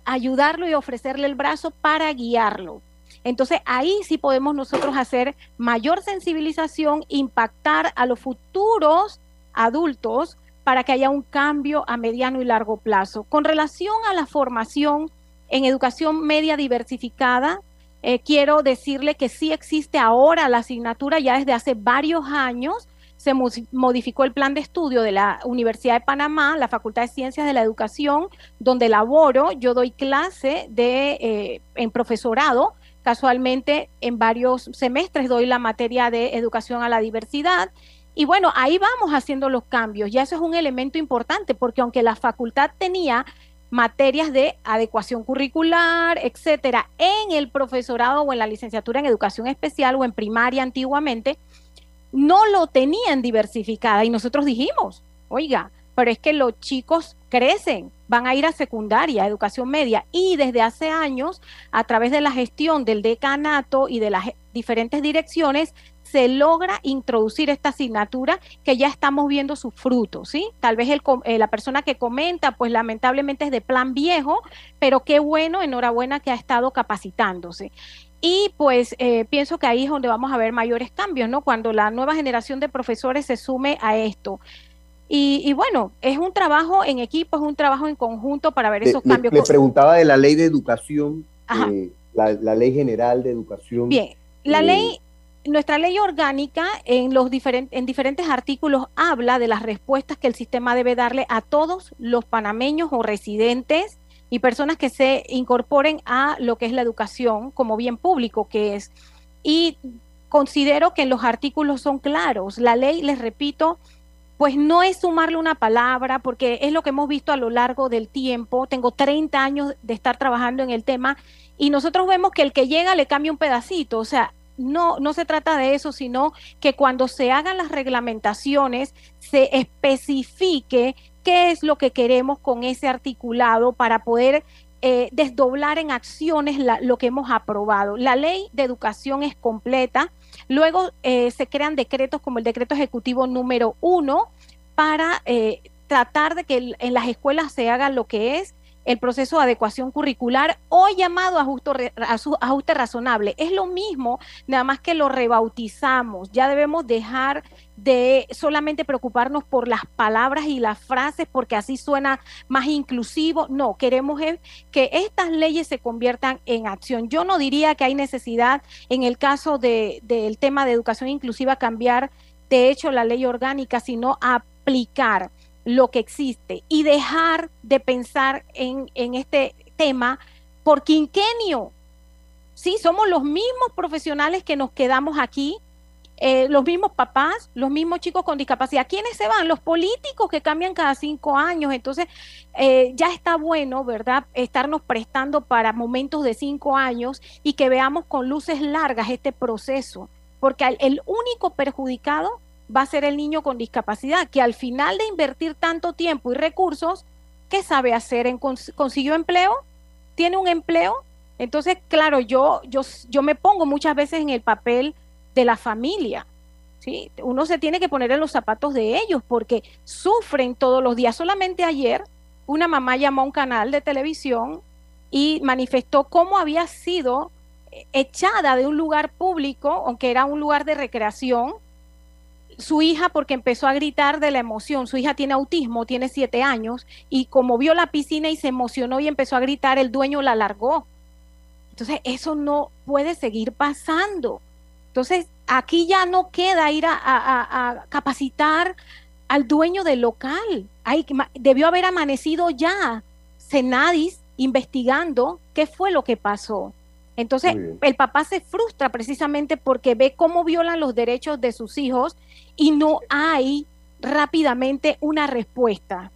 a ayudarlo y ofrecerle el brazo para guiarlo. Entonces ahí sí podemos nosotros hacer mayor sensibilización, impactar a los futuros adultos para que haya un cambio a mediano y largo plazo. Con relación a la formación en educación media diversificada, eh, quiero decirle que sí existe ahora la asignatura ya desde hace varios años. Se modificó el plan de estudio de la Universidad de Panamá, la Facultad de Ciencias de la Educación, donde laboro. Yo doy clase de, eh, en profesorado. Casualmente, en varios semestres doy la materia de educación a la diversidad. Y bueno, ahí vamos haciendo los cambios. Ya eso es un elemento importante, porque aunque la facultad tenía materias de adecuación curricular, etcétera, en el profesorado o en la licenciatura en educación especial o en primaria antiguamente, no lo tenían diversificada y nosotros dijimos, oiga, pero es que los chicos crecen, van a ir a secundaria, educación media, y desde hace años, a través de la gestión del decanato y de las diferentes direcciones, se logra introducir esta asignatura que ya estamos viendo sus frutos, ¿sí? Tal vez el, eh, la persona que comenta, pues lamentablemente es de plan viejo, pero qué bueno, enhorabuena que ha estado capacitándose. Y pues eh, pienso que ahí es donde vamos a ver mayores cambios, ¿no? Cuando la nueva generación de profesores se sume a esto. Y, bueno, es un trabajo en equipo, es un trabajo en conjunto para ver esos cambios. Le preguntaba de la ley de educación, eh, la, ley general de educación. Bien, la ley nuestra ley orgánica en los en diferentes artículos habla de las respuestas que el sistema debe darle a todos los panameños o residentes y personas que se incorporen a lo que es la educación como bien público que es. Y considero que los artículos son claros. La ley, les repito, pues no es sumarle una palabra, porque es lo que hemos visto a lo largo del tiempo. Tengo 30 años de estar trabajando en el tema y nosotros vemos que el que llega le cambia un pedacito. O sea, no, no se trata de eso, sino que cuando se hagan las reglamentaciones se especifique qué es lo que queremos con ese articulado para poder eh, desdoblar en acciones lo que hemos aprobado. La ley de educación es completa, luego eh, se crean decretos como el decreto ejecutivo número uno para eh, tratar de que en las escuelas se haga lo que es el proceso de adecuación curricular o llamado ajuste, razonable. Es lo mismo, nada más que lo rebautizamos. Ya debemos dejar de solamente preocuparnos por las palabras y las frases porque así suena más inclusivo. No, queremos que estas leyes se conviertan en acción. Yo no diría que hay necesidad en el caso de, del tema de educación inclusiva cambiar de hecho la ley orgánica, sino aplicar lo que existe y dejar de pensar en, este tema por quinquenio. Sí, somos los mismos profesionales que nos quedamos aquí, eh, los mismos papás, los mismos chicos con discapacidad. ¿Quiénes se van? Los políticos que cambian cada cinco años. Entonces, eh, ya está bueno, ¿verdad? Estarnos prestando para momentos de cinco años y que veamos con luces largas este proceso, porque el único perjudicado va a ser el niño con discapacidad, que al final de invertir tanto tiempo y recursos, ¿qué sabe hacer? ¿Consiguió empleo? ¿Tiene un empleo? Entonces, claro, yo, yo, yo me pongo muchas veces en el papel de la familia. ¿sí? Uno se tiene que poner en los zapatos de ellos porque sufren todos los días. Solamente ayer una mamá llamó a un canal de televisión y manifestó cómo había sido echada de un lugar público, aunque era un lugar de recreación, su hija porque empezó a gritar de la emoción. Su hija tiene autismo, tiene siete años, y como vio la piscina y se emocionó y empezó a gritar, el dueño la largó. Entonces, eso no puede seguir pasando. Entonces, aquí ya no queda ir a, capacitar al dueño del local. Debió haber amanecido ya Senadis investigando qué fue lo que pasó. Entonces, el papá se frustra precisamente porque ve cómo violan los derechos de sus hijos y no hay rápidamente una respuesta.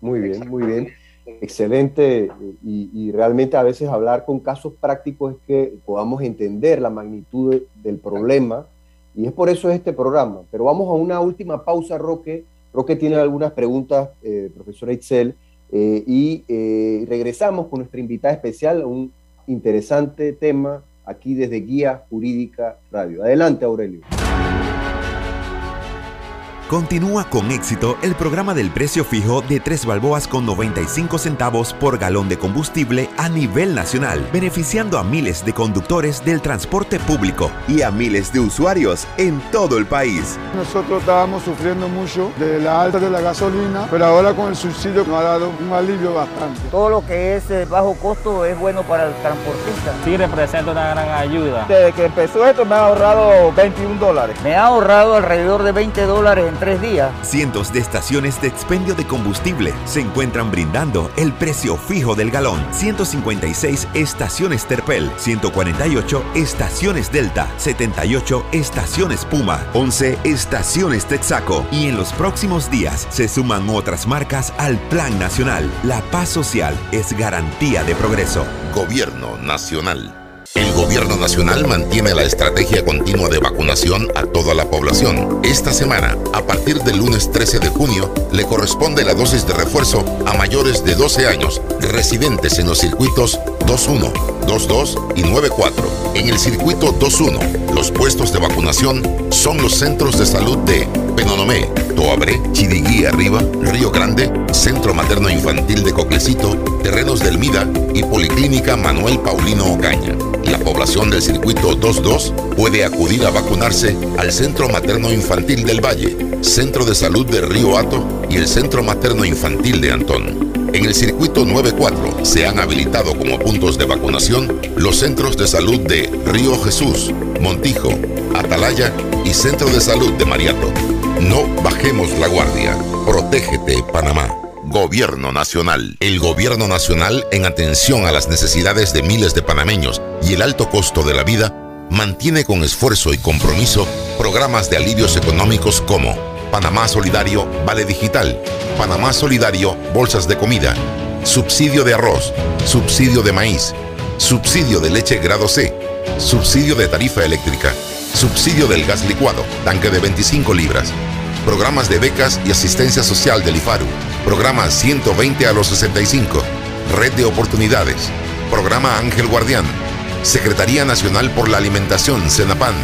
Muy bien, muy bien. Excelente. Y, realmente a veces hablar con casos prácticos es que podamos entender la magnitud del problema. Y es por eso este programa. Pero vamos a una última pausa, Roque. Roque tiene algunas preguntas, eh, profesora Itzel. Eh, y eh, regresamos con nuestra invitada especial, un interesante tema aquí desde Guía Jurídica Radio. Adelante, Aurelio. Continúa con éxito el programa del precio fijo de 3 balboas con 95 centavos por galón de combustible a nivel nacional, beneficiando a miles de conductores del transporte público y a miles de usuarios en todo el país. Nosotros estábamos sufriendo mucho de la alta de la gasolina, pero ahora con el subsidio nos ha dado un alivio bastante. Todo lo que es eh, bajo costo es bueno para el transportista. Sí representa una gran ayuda. Desde que empezó esto me ha ahorrado 21 dólares. Me ha ahorrado alrededor de 20 dólares tres días. Cientos de estaciones de expendio de combustible se encuentran brindando el precio fijo del galón. 156 estaciones Terpel, 148 estaciones Delta, 78 estaciones Puma, 11 estaciones Texaco y en los próximos días se suman otras marcas al Plan Nacional. La paz social es garantía de progreso. Gobierno Nacional. El gobierno nacional mantiene la estrategia continua de vacunación a toda la población. Esta semana, a partir del lunes 13 de junio, le corresponde la dosis de refuerzo a mayores de 12 años, residentes en los circuitos 21, 22 y 94. En el circuito 21, los puestos de vacunación son los centros de salud de Penonomé, Toabré, Chiriguí Arriba, Río Grande, Centro Materno Infantil de Coclecito, Terrenos del Mida y Policlínica Manuel Paulino Ocaña. La población del circuito 22 puede acudir a vacunarse al Centro Materno Infantil del Valle, Centro de Salud de Río Hato y el Centro Materno Infantil de Antón. En el circuito 94 se han habilitado como puntos de vacunación los centros de salud de Río Jesús, Montijo, Atalaya y Centro de Salud de Mariato. No bajemos la guardia. Protégete, Panamá. Gobierno Nacional. El Gobierno Nacional, en atención a las necesidades de miles de panameños y el alto costo de la vida, mantiene con esfuerzo y compromiso programas de alivios económicos como Panamá Solidario Vale Digital, Panamá Solidario Bolsas de Comida, subsidio de arroz, subsidio de maíz, subsidio de leche grado C, subsidio de tarifa eléctrica, subsidio del gas licuado, tanque de 25 libras, programas de becas y asistencia social del IFARU, programa 120 a los 65, Red de Oportunidades, programa Ángel Guardián, Secretaría Nacional por la Alimentación, CENAPAN,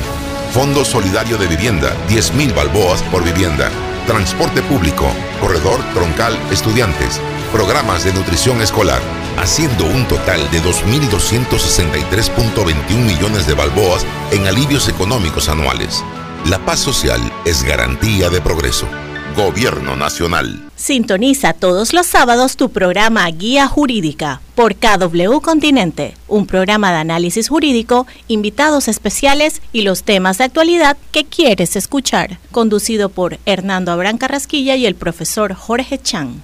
Fondo Solidario de Vivienda, 10.000 balboas por vivienda, transporte público, corredor troncal estudiantes, programas de nutrición escolar, haciendo un total de 2.263.21 millones de balboas en alivios económicos anuales. La paz social es garantía de progreso. Gobierno Nacional. Sintoniza todos los sábados tu programa Guía Jurídica por KW Continente, un programa de análisis jurídico, invitados especiales y los temas de actualidad que quieres escuchar, conducido por Hernando Abrán Carrasquilla y el profesor Jorge Chan.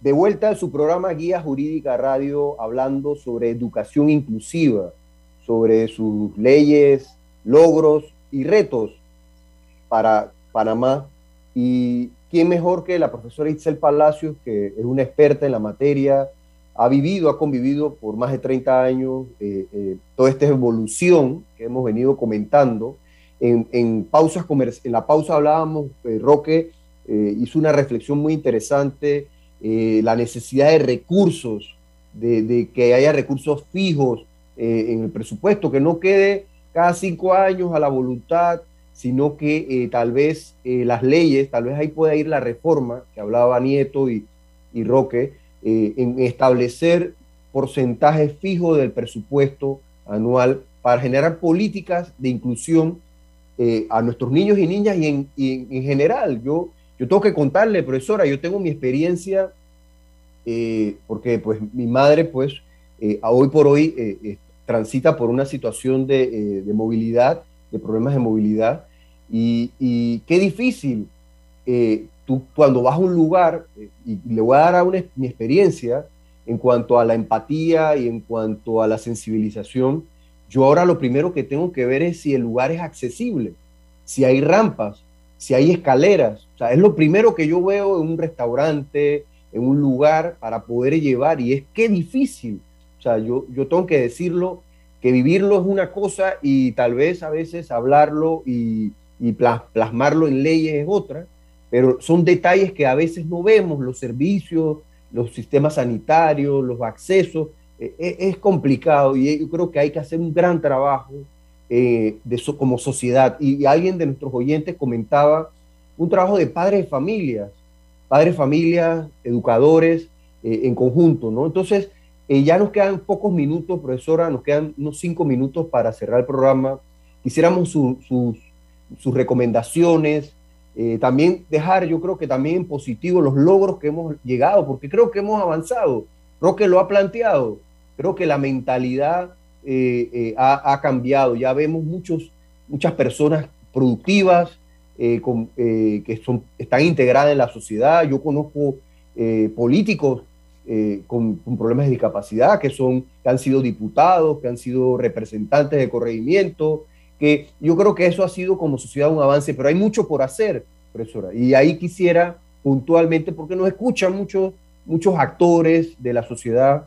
De vuelta a su programa Guía Jurídica Radio hablando sobre educación inclusiva, sobre sus leyes, logros y retos para Panamá. Y quién mejor que la profesora Itzel Palacios, que es una experta en la materia, ha vivido, ha convivido por más de 30 años eh, eh, toda esta evolución que hemos venido comentando. En, pausas en la pausa hablábamos, eh, Roque hizo una reflexión muy interesante, la necesidad de recursos, de, que haya recursos fijos en el presupuesto, que no quede cada cinco años a la voluntad, sino que eh, tal vez eh, las leyes, tal vez ahí pueda ir la reforma que hablaba Nieto y, Roque, eh, en establecer porcentajes fijos del presupuesto anual para generar políticas de inclusión a nuestros niños y niñas y en, en, general. Yo, yo tengo que contarle, profesora, yo tengo mi experiencia, porque pues mi madre pues hoy por hoy transita por una situación de, movilidad, de problemas de movilidad, y, qué difícil, eh, tú cuando vas a un lugar, eh, y le voy a dar una, mi experiencia en cuanto a la empatía y en cuanto a la sensibilización, yo ahora lo primero que tengo que ver es si el lugar es accesible, si hay rampas, si hay escaleras. O sea, es lo primero que yo veo en un restaurante, en un lugar para poder llevar y es qué difícil. O sea, yo, yo tengo que decirlo, que vivirlo es una cosa y tal vez a veces hablarlo y, y plasmarlo en leyes es otra, pero son detalles que a veces no vemos, los servicios, los sistemas sanitarios, los accesos, e, e, es complicado y yo creo que hay que hacer un gran trabajo eh, de como sociedad. Y, alguien de nuestros oyentes comentaba un trabajo de padres de familias, padres de familias, educadores, eh, en conjunto, ¿no? Entonces, eh, ya nos quedan pocos minutos, profesora, nos quedan unos cinco minutos para cerrar el programa. Quisiéramos sus, sus recomendaciones, eh, también dejar, yo creo que también positivo los logros que hemos llegado, porque creo que hemos avanzado. Roque lo ha planteado. Creo que la mentalidad ha, ha, cambiado. Ya vemos muchos, muchas personas productivas que son, están integradas en la sociedad. Yo conozco políticos eh, con, problemas de discapacidad, que, son, que han sido diputados, que han sido representantes de corregimiento, que yo creo que eso ha sido como sociedad un avance, pero hay mucho por hacer, profesora. Y ahí quisiera puntualmente, porque nos escuchan muchos, muchos actores de la sociedad,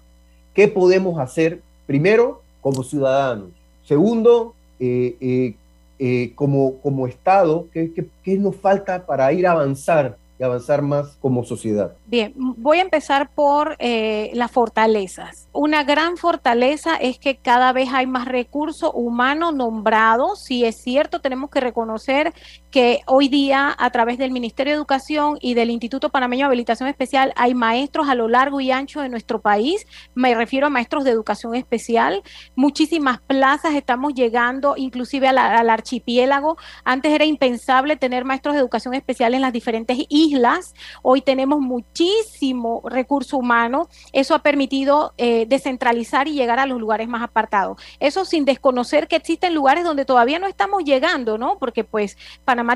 ¿qué podemos hacer? Primero, como ciudadanos. Segundo, eh, eh, como, como Estado, ¿qué, qué, qué nos falta para ir a avanzar avanzar más como sociedad? Bien, voy a empezar por eh, las fortalezas. Una gran fortaleza es que cada vez hay más recursos humanos nombrados. Si es cierto, tenemos que reconocer que hoy día a través del Ministerio de Educación y del Instituto Panameño de Habilitación Especial hay maestros a lo largo y ancho de nuestro país. Me refiero a maestros de educación especial. Muchísimas plazas estamos llegando inclusive al archipiélago. Antes era impensable tener maestros de educación especial en las diferentes islas. Hoy tenemos muchísimo recurso humano. Eso ha permitido eh, descentralizar y llegar a los lugares más apartados. Eso sin desconocer que existen lugares donde todavía no estamos llegando, ¿no? Porque pues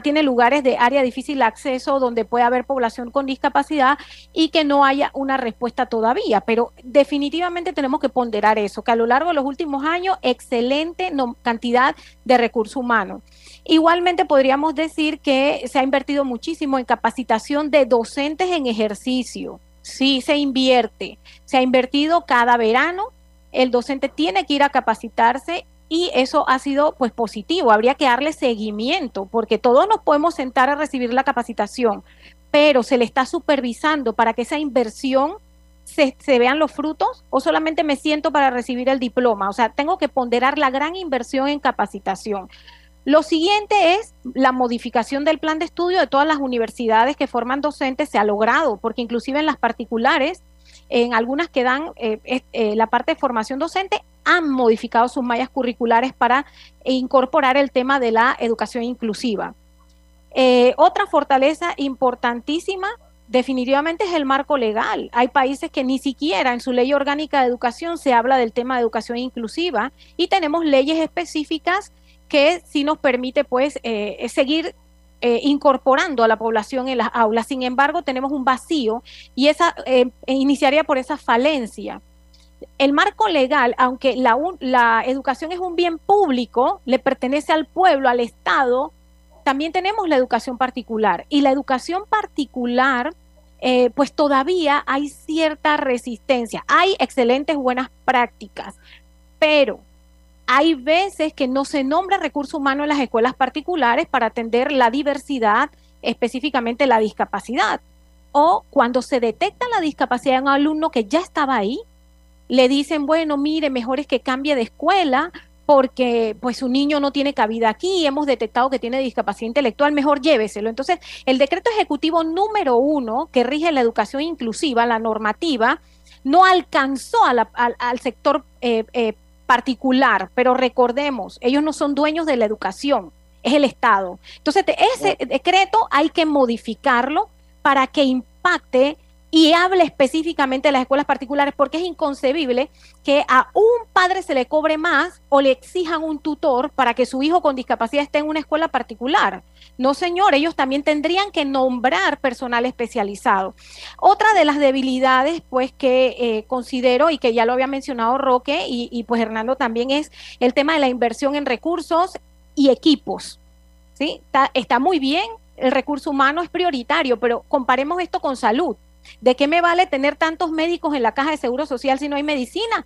tiene lugares de área difícil acceso donde puede haber población con discapacidad y que no haya una respuesta todavía, pero definitivamente tenemos que ponderar eso, que a lo largo de los últimos años, excelente cantidad de recursos humanos. Igualmente podríamos decir que se ha invertido muchísimo en capacitación de docentes en ejercicio. Sí, se invierte. Se ha invertido cada verano. El docente tiene que ir a capacitarse y eso ha sido pues positivo. Habría que darle seguimiento porque todos nos podemos sentar a recibir la capacitación, pero se le está supervisando para que esa inversión se, vean los frutos o solamente me siento para recibir el diploma. O sea, tengo que ponderar la gran inversión en capacitación. Lo siguiente es la modificación del plan de estudio de todas las universidades que forman docentes se ha logrado, porque inclusive en las particulares, en algunas que dan eh, eh, la parte de formación docente, han modificado sus mallas curriculares para incorporar el tema de la educación inclusiva. Eh, otra fortaleza importantísima definitivamente es el marco legal. Hay países que ni siquiera en su ley orgánica de educación se habla del tema de educación inclusiva y tenemos leyes específicas que sí nos permite pues eh, seguir eh, incorporando a la población en las aulas. Sin embargo, tenemos un vacío y esa eh, iniciaría por esa falencia. El marco legal, aunque la, educación es un bien público, le pertenece al pueblo, al Estado, también tenemos la educación particular. Y la educación particular, pues todavía hay cierta resistencia. Hay excelentes buenas prácticas, pero hay veces que no se nombra recurso humano en las escuelas particulares para atender la diversidad, específicamente la discapacidad. O cuando se detecta la discapacidad en un alumno que ya estaba ahí, le dicen, bueno, mire, mejor es que cambie de escuela porque pues su niño no tiene cabida aquí, hemos detectado que tiene discapacidad intelectual, mejor lléveselo. Entonces, el decreto ejecutivo número uno que rige la educación inclusiva, la normativa, no alcanzó al, sector eh, eh, particular, pero recordemos, ellos no son dueños de la educación, es el Estado. Entonces, ese decreto hay que modificarlo para que impacte y hable específicamente de las escuelas particulares, porque es inconcebible que a un padre se le cobre más o le exijan un tutor para que su hijo con discapacidad esté en una escuela particular. No, señor, ellos también tendrían que nombrar personal especializado. Otra de las debilidades, pues, que eh, considero y que ya lo había mencionado Roque y, pues Hernando también es el tema de la inversión en recursos y equipos. ¿sí? Está muy bien, el recurso humano es prioritario, pero comparemos esto con salud. ¿De qué me vale tener tantos médicos en la caja de seguro social si no hay medicina?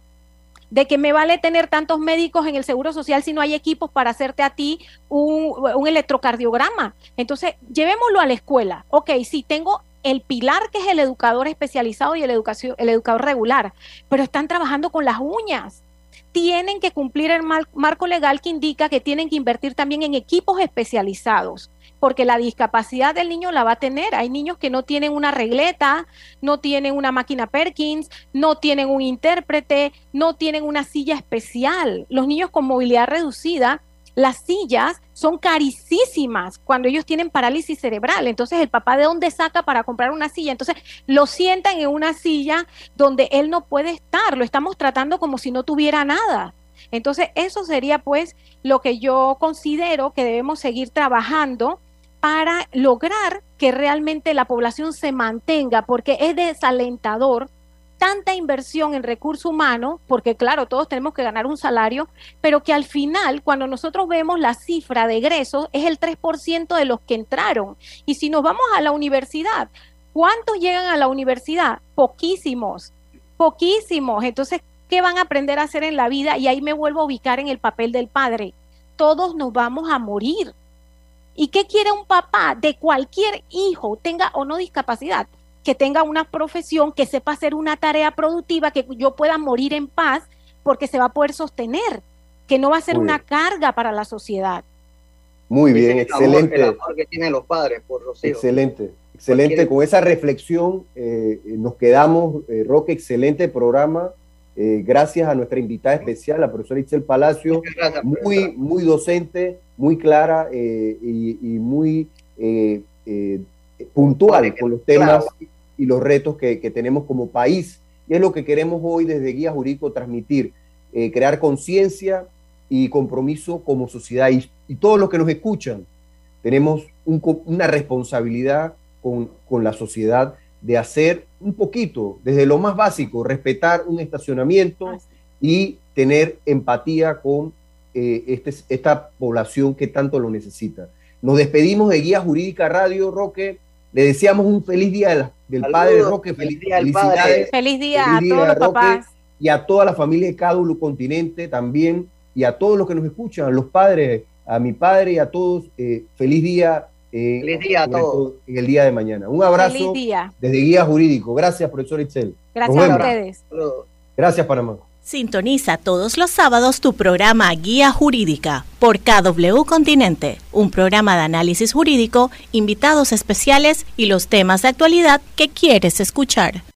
¿De qué me vale tener tantos médicos en el seguro social si no hay equipos para hacerte a ti un, electrocardiograma? Entonces, llevémoslo a la escuela. Ok, sí, tengo el pilar que es el educador especializado y el, el educador regular, pero están trabajando con las uñas. Tienen que cumplir el marco legal que indica que tienen que invertir también en equipos especializados porque la discapacidad del niño la va a tener. Hay niños que no tienen una regleta, no tienen una máquina Perkins, no tienen un intérprete, no tienen una silla especial. Los niños con movilidad reducida, las sillas son carísimas cuando ellos tienen parálisis cerebral. Entonces, el papá de dónde saca para comprar una silla? Entonces, lo sientan en una silla donde él no puede estar. Lo estamos tratando como si no tuviera nada. Entonces, eso sería pues lo que yo considero que debemos seguir trabajando para lograr que realmente la población se mantenga, porque es desalentador tanta inversión en recurso humano, porque claro, todos tenemos que ganar un salario, pero que al final, cuando nosotros vemos la cifra de egresos, es el 3% de los que entraron. Y si nos vamos a la universidad, ¿cuántos llegan a la universidad? Poquísimos, poquísimos. Entonces, ¿qué van a aprender a hacer en la vida? Y ahí me vuelvo a ubicar en el papel del padre. Todos nos vamos a morir. ¿Y qué quiere un papá de cualquier hijo, tenga o no discapacidad? que tenga una profesión, que sepa hacer una tarea productiva, que yo pueda morir en paz porque se va a poder sostener, que no va a ser una carga para la sociedad. Muy bien, excelente. El amor, que tienen los padres por los hijos. Excelente, excelente. Con esa reflexión eh, nos quedamos, eh, Roque, excelente programa. Eh, gracias a nuestra invitada especial, la profesora Itzel Palacio, muy, muy docente, muy clara y, muy puntual con los temas y los retos que, tenemos como país. Y es lo que queremos hoy desde Guía Jurídico transmitir, eh, crear conciencia y compromiso como sociedad. Y, todos los que nos escuchan, tenemos una responsabilidad con, la sociedad de hacer un poquito, desde lo más básico, respetar un estacionamiento y tener empatía con eh, este, esta población que tanto lo necesita. Nos despedimos de Guía Jurídica Radio, Roque. Le deseamos un feliz día del Padre Roque. Feliz día felicidades. Feliz día a todos los papás. Y a toda la familia de Cádulo Continente también. Y a todos los que nos escuchan, a los padres, a mi padre y a todos. Eh, feliz día. Eh, feliz día a todos. En el día de mañana. Un abrazo desde Guía Jurídico. Gracias, profesor Itzel. Gracias a ustedes. Gracias, Panamá. Sintoniza todos los sábados tu programa Guía Jurídica por KW Continente, un programa de análisis jurídico, invitados especiales y los temas de actualidad que quieres escuchar.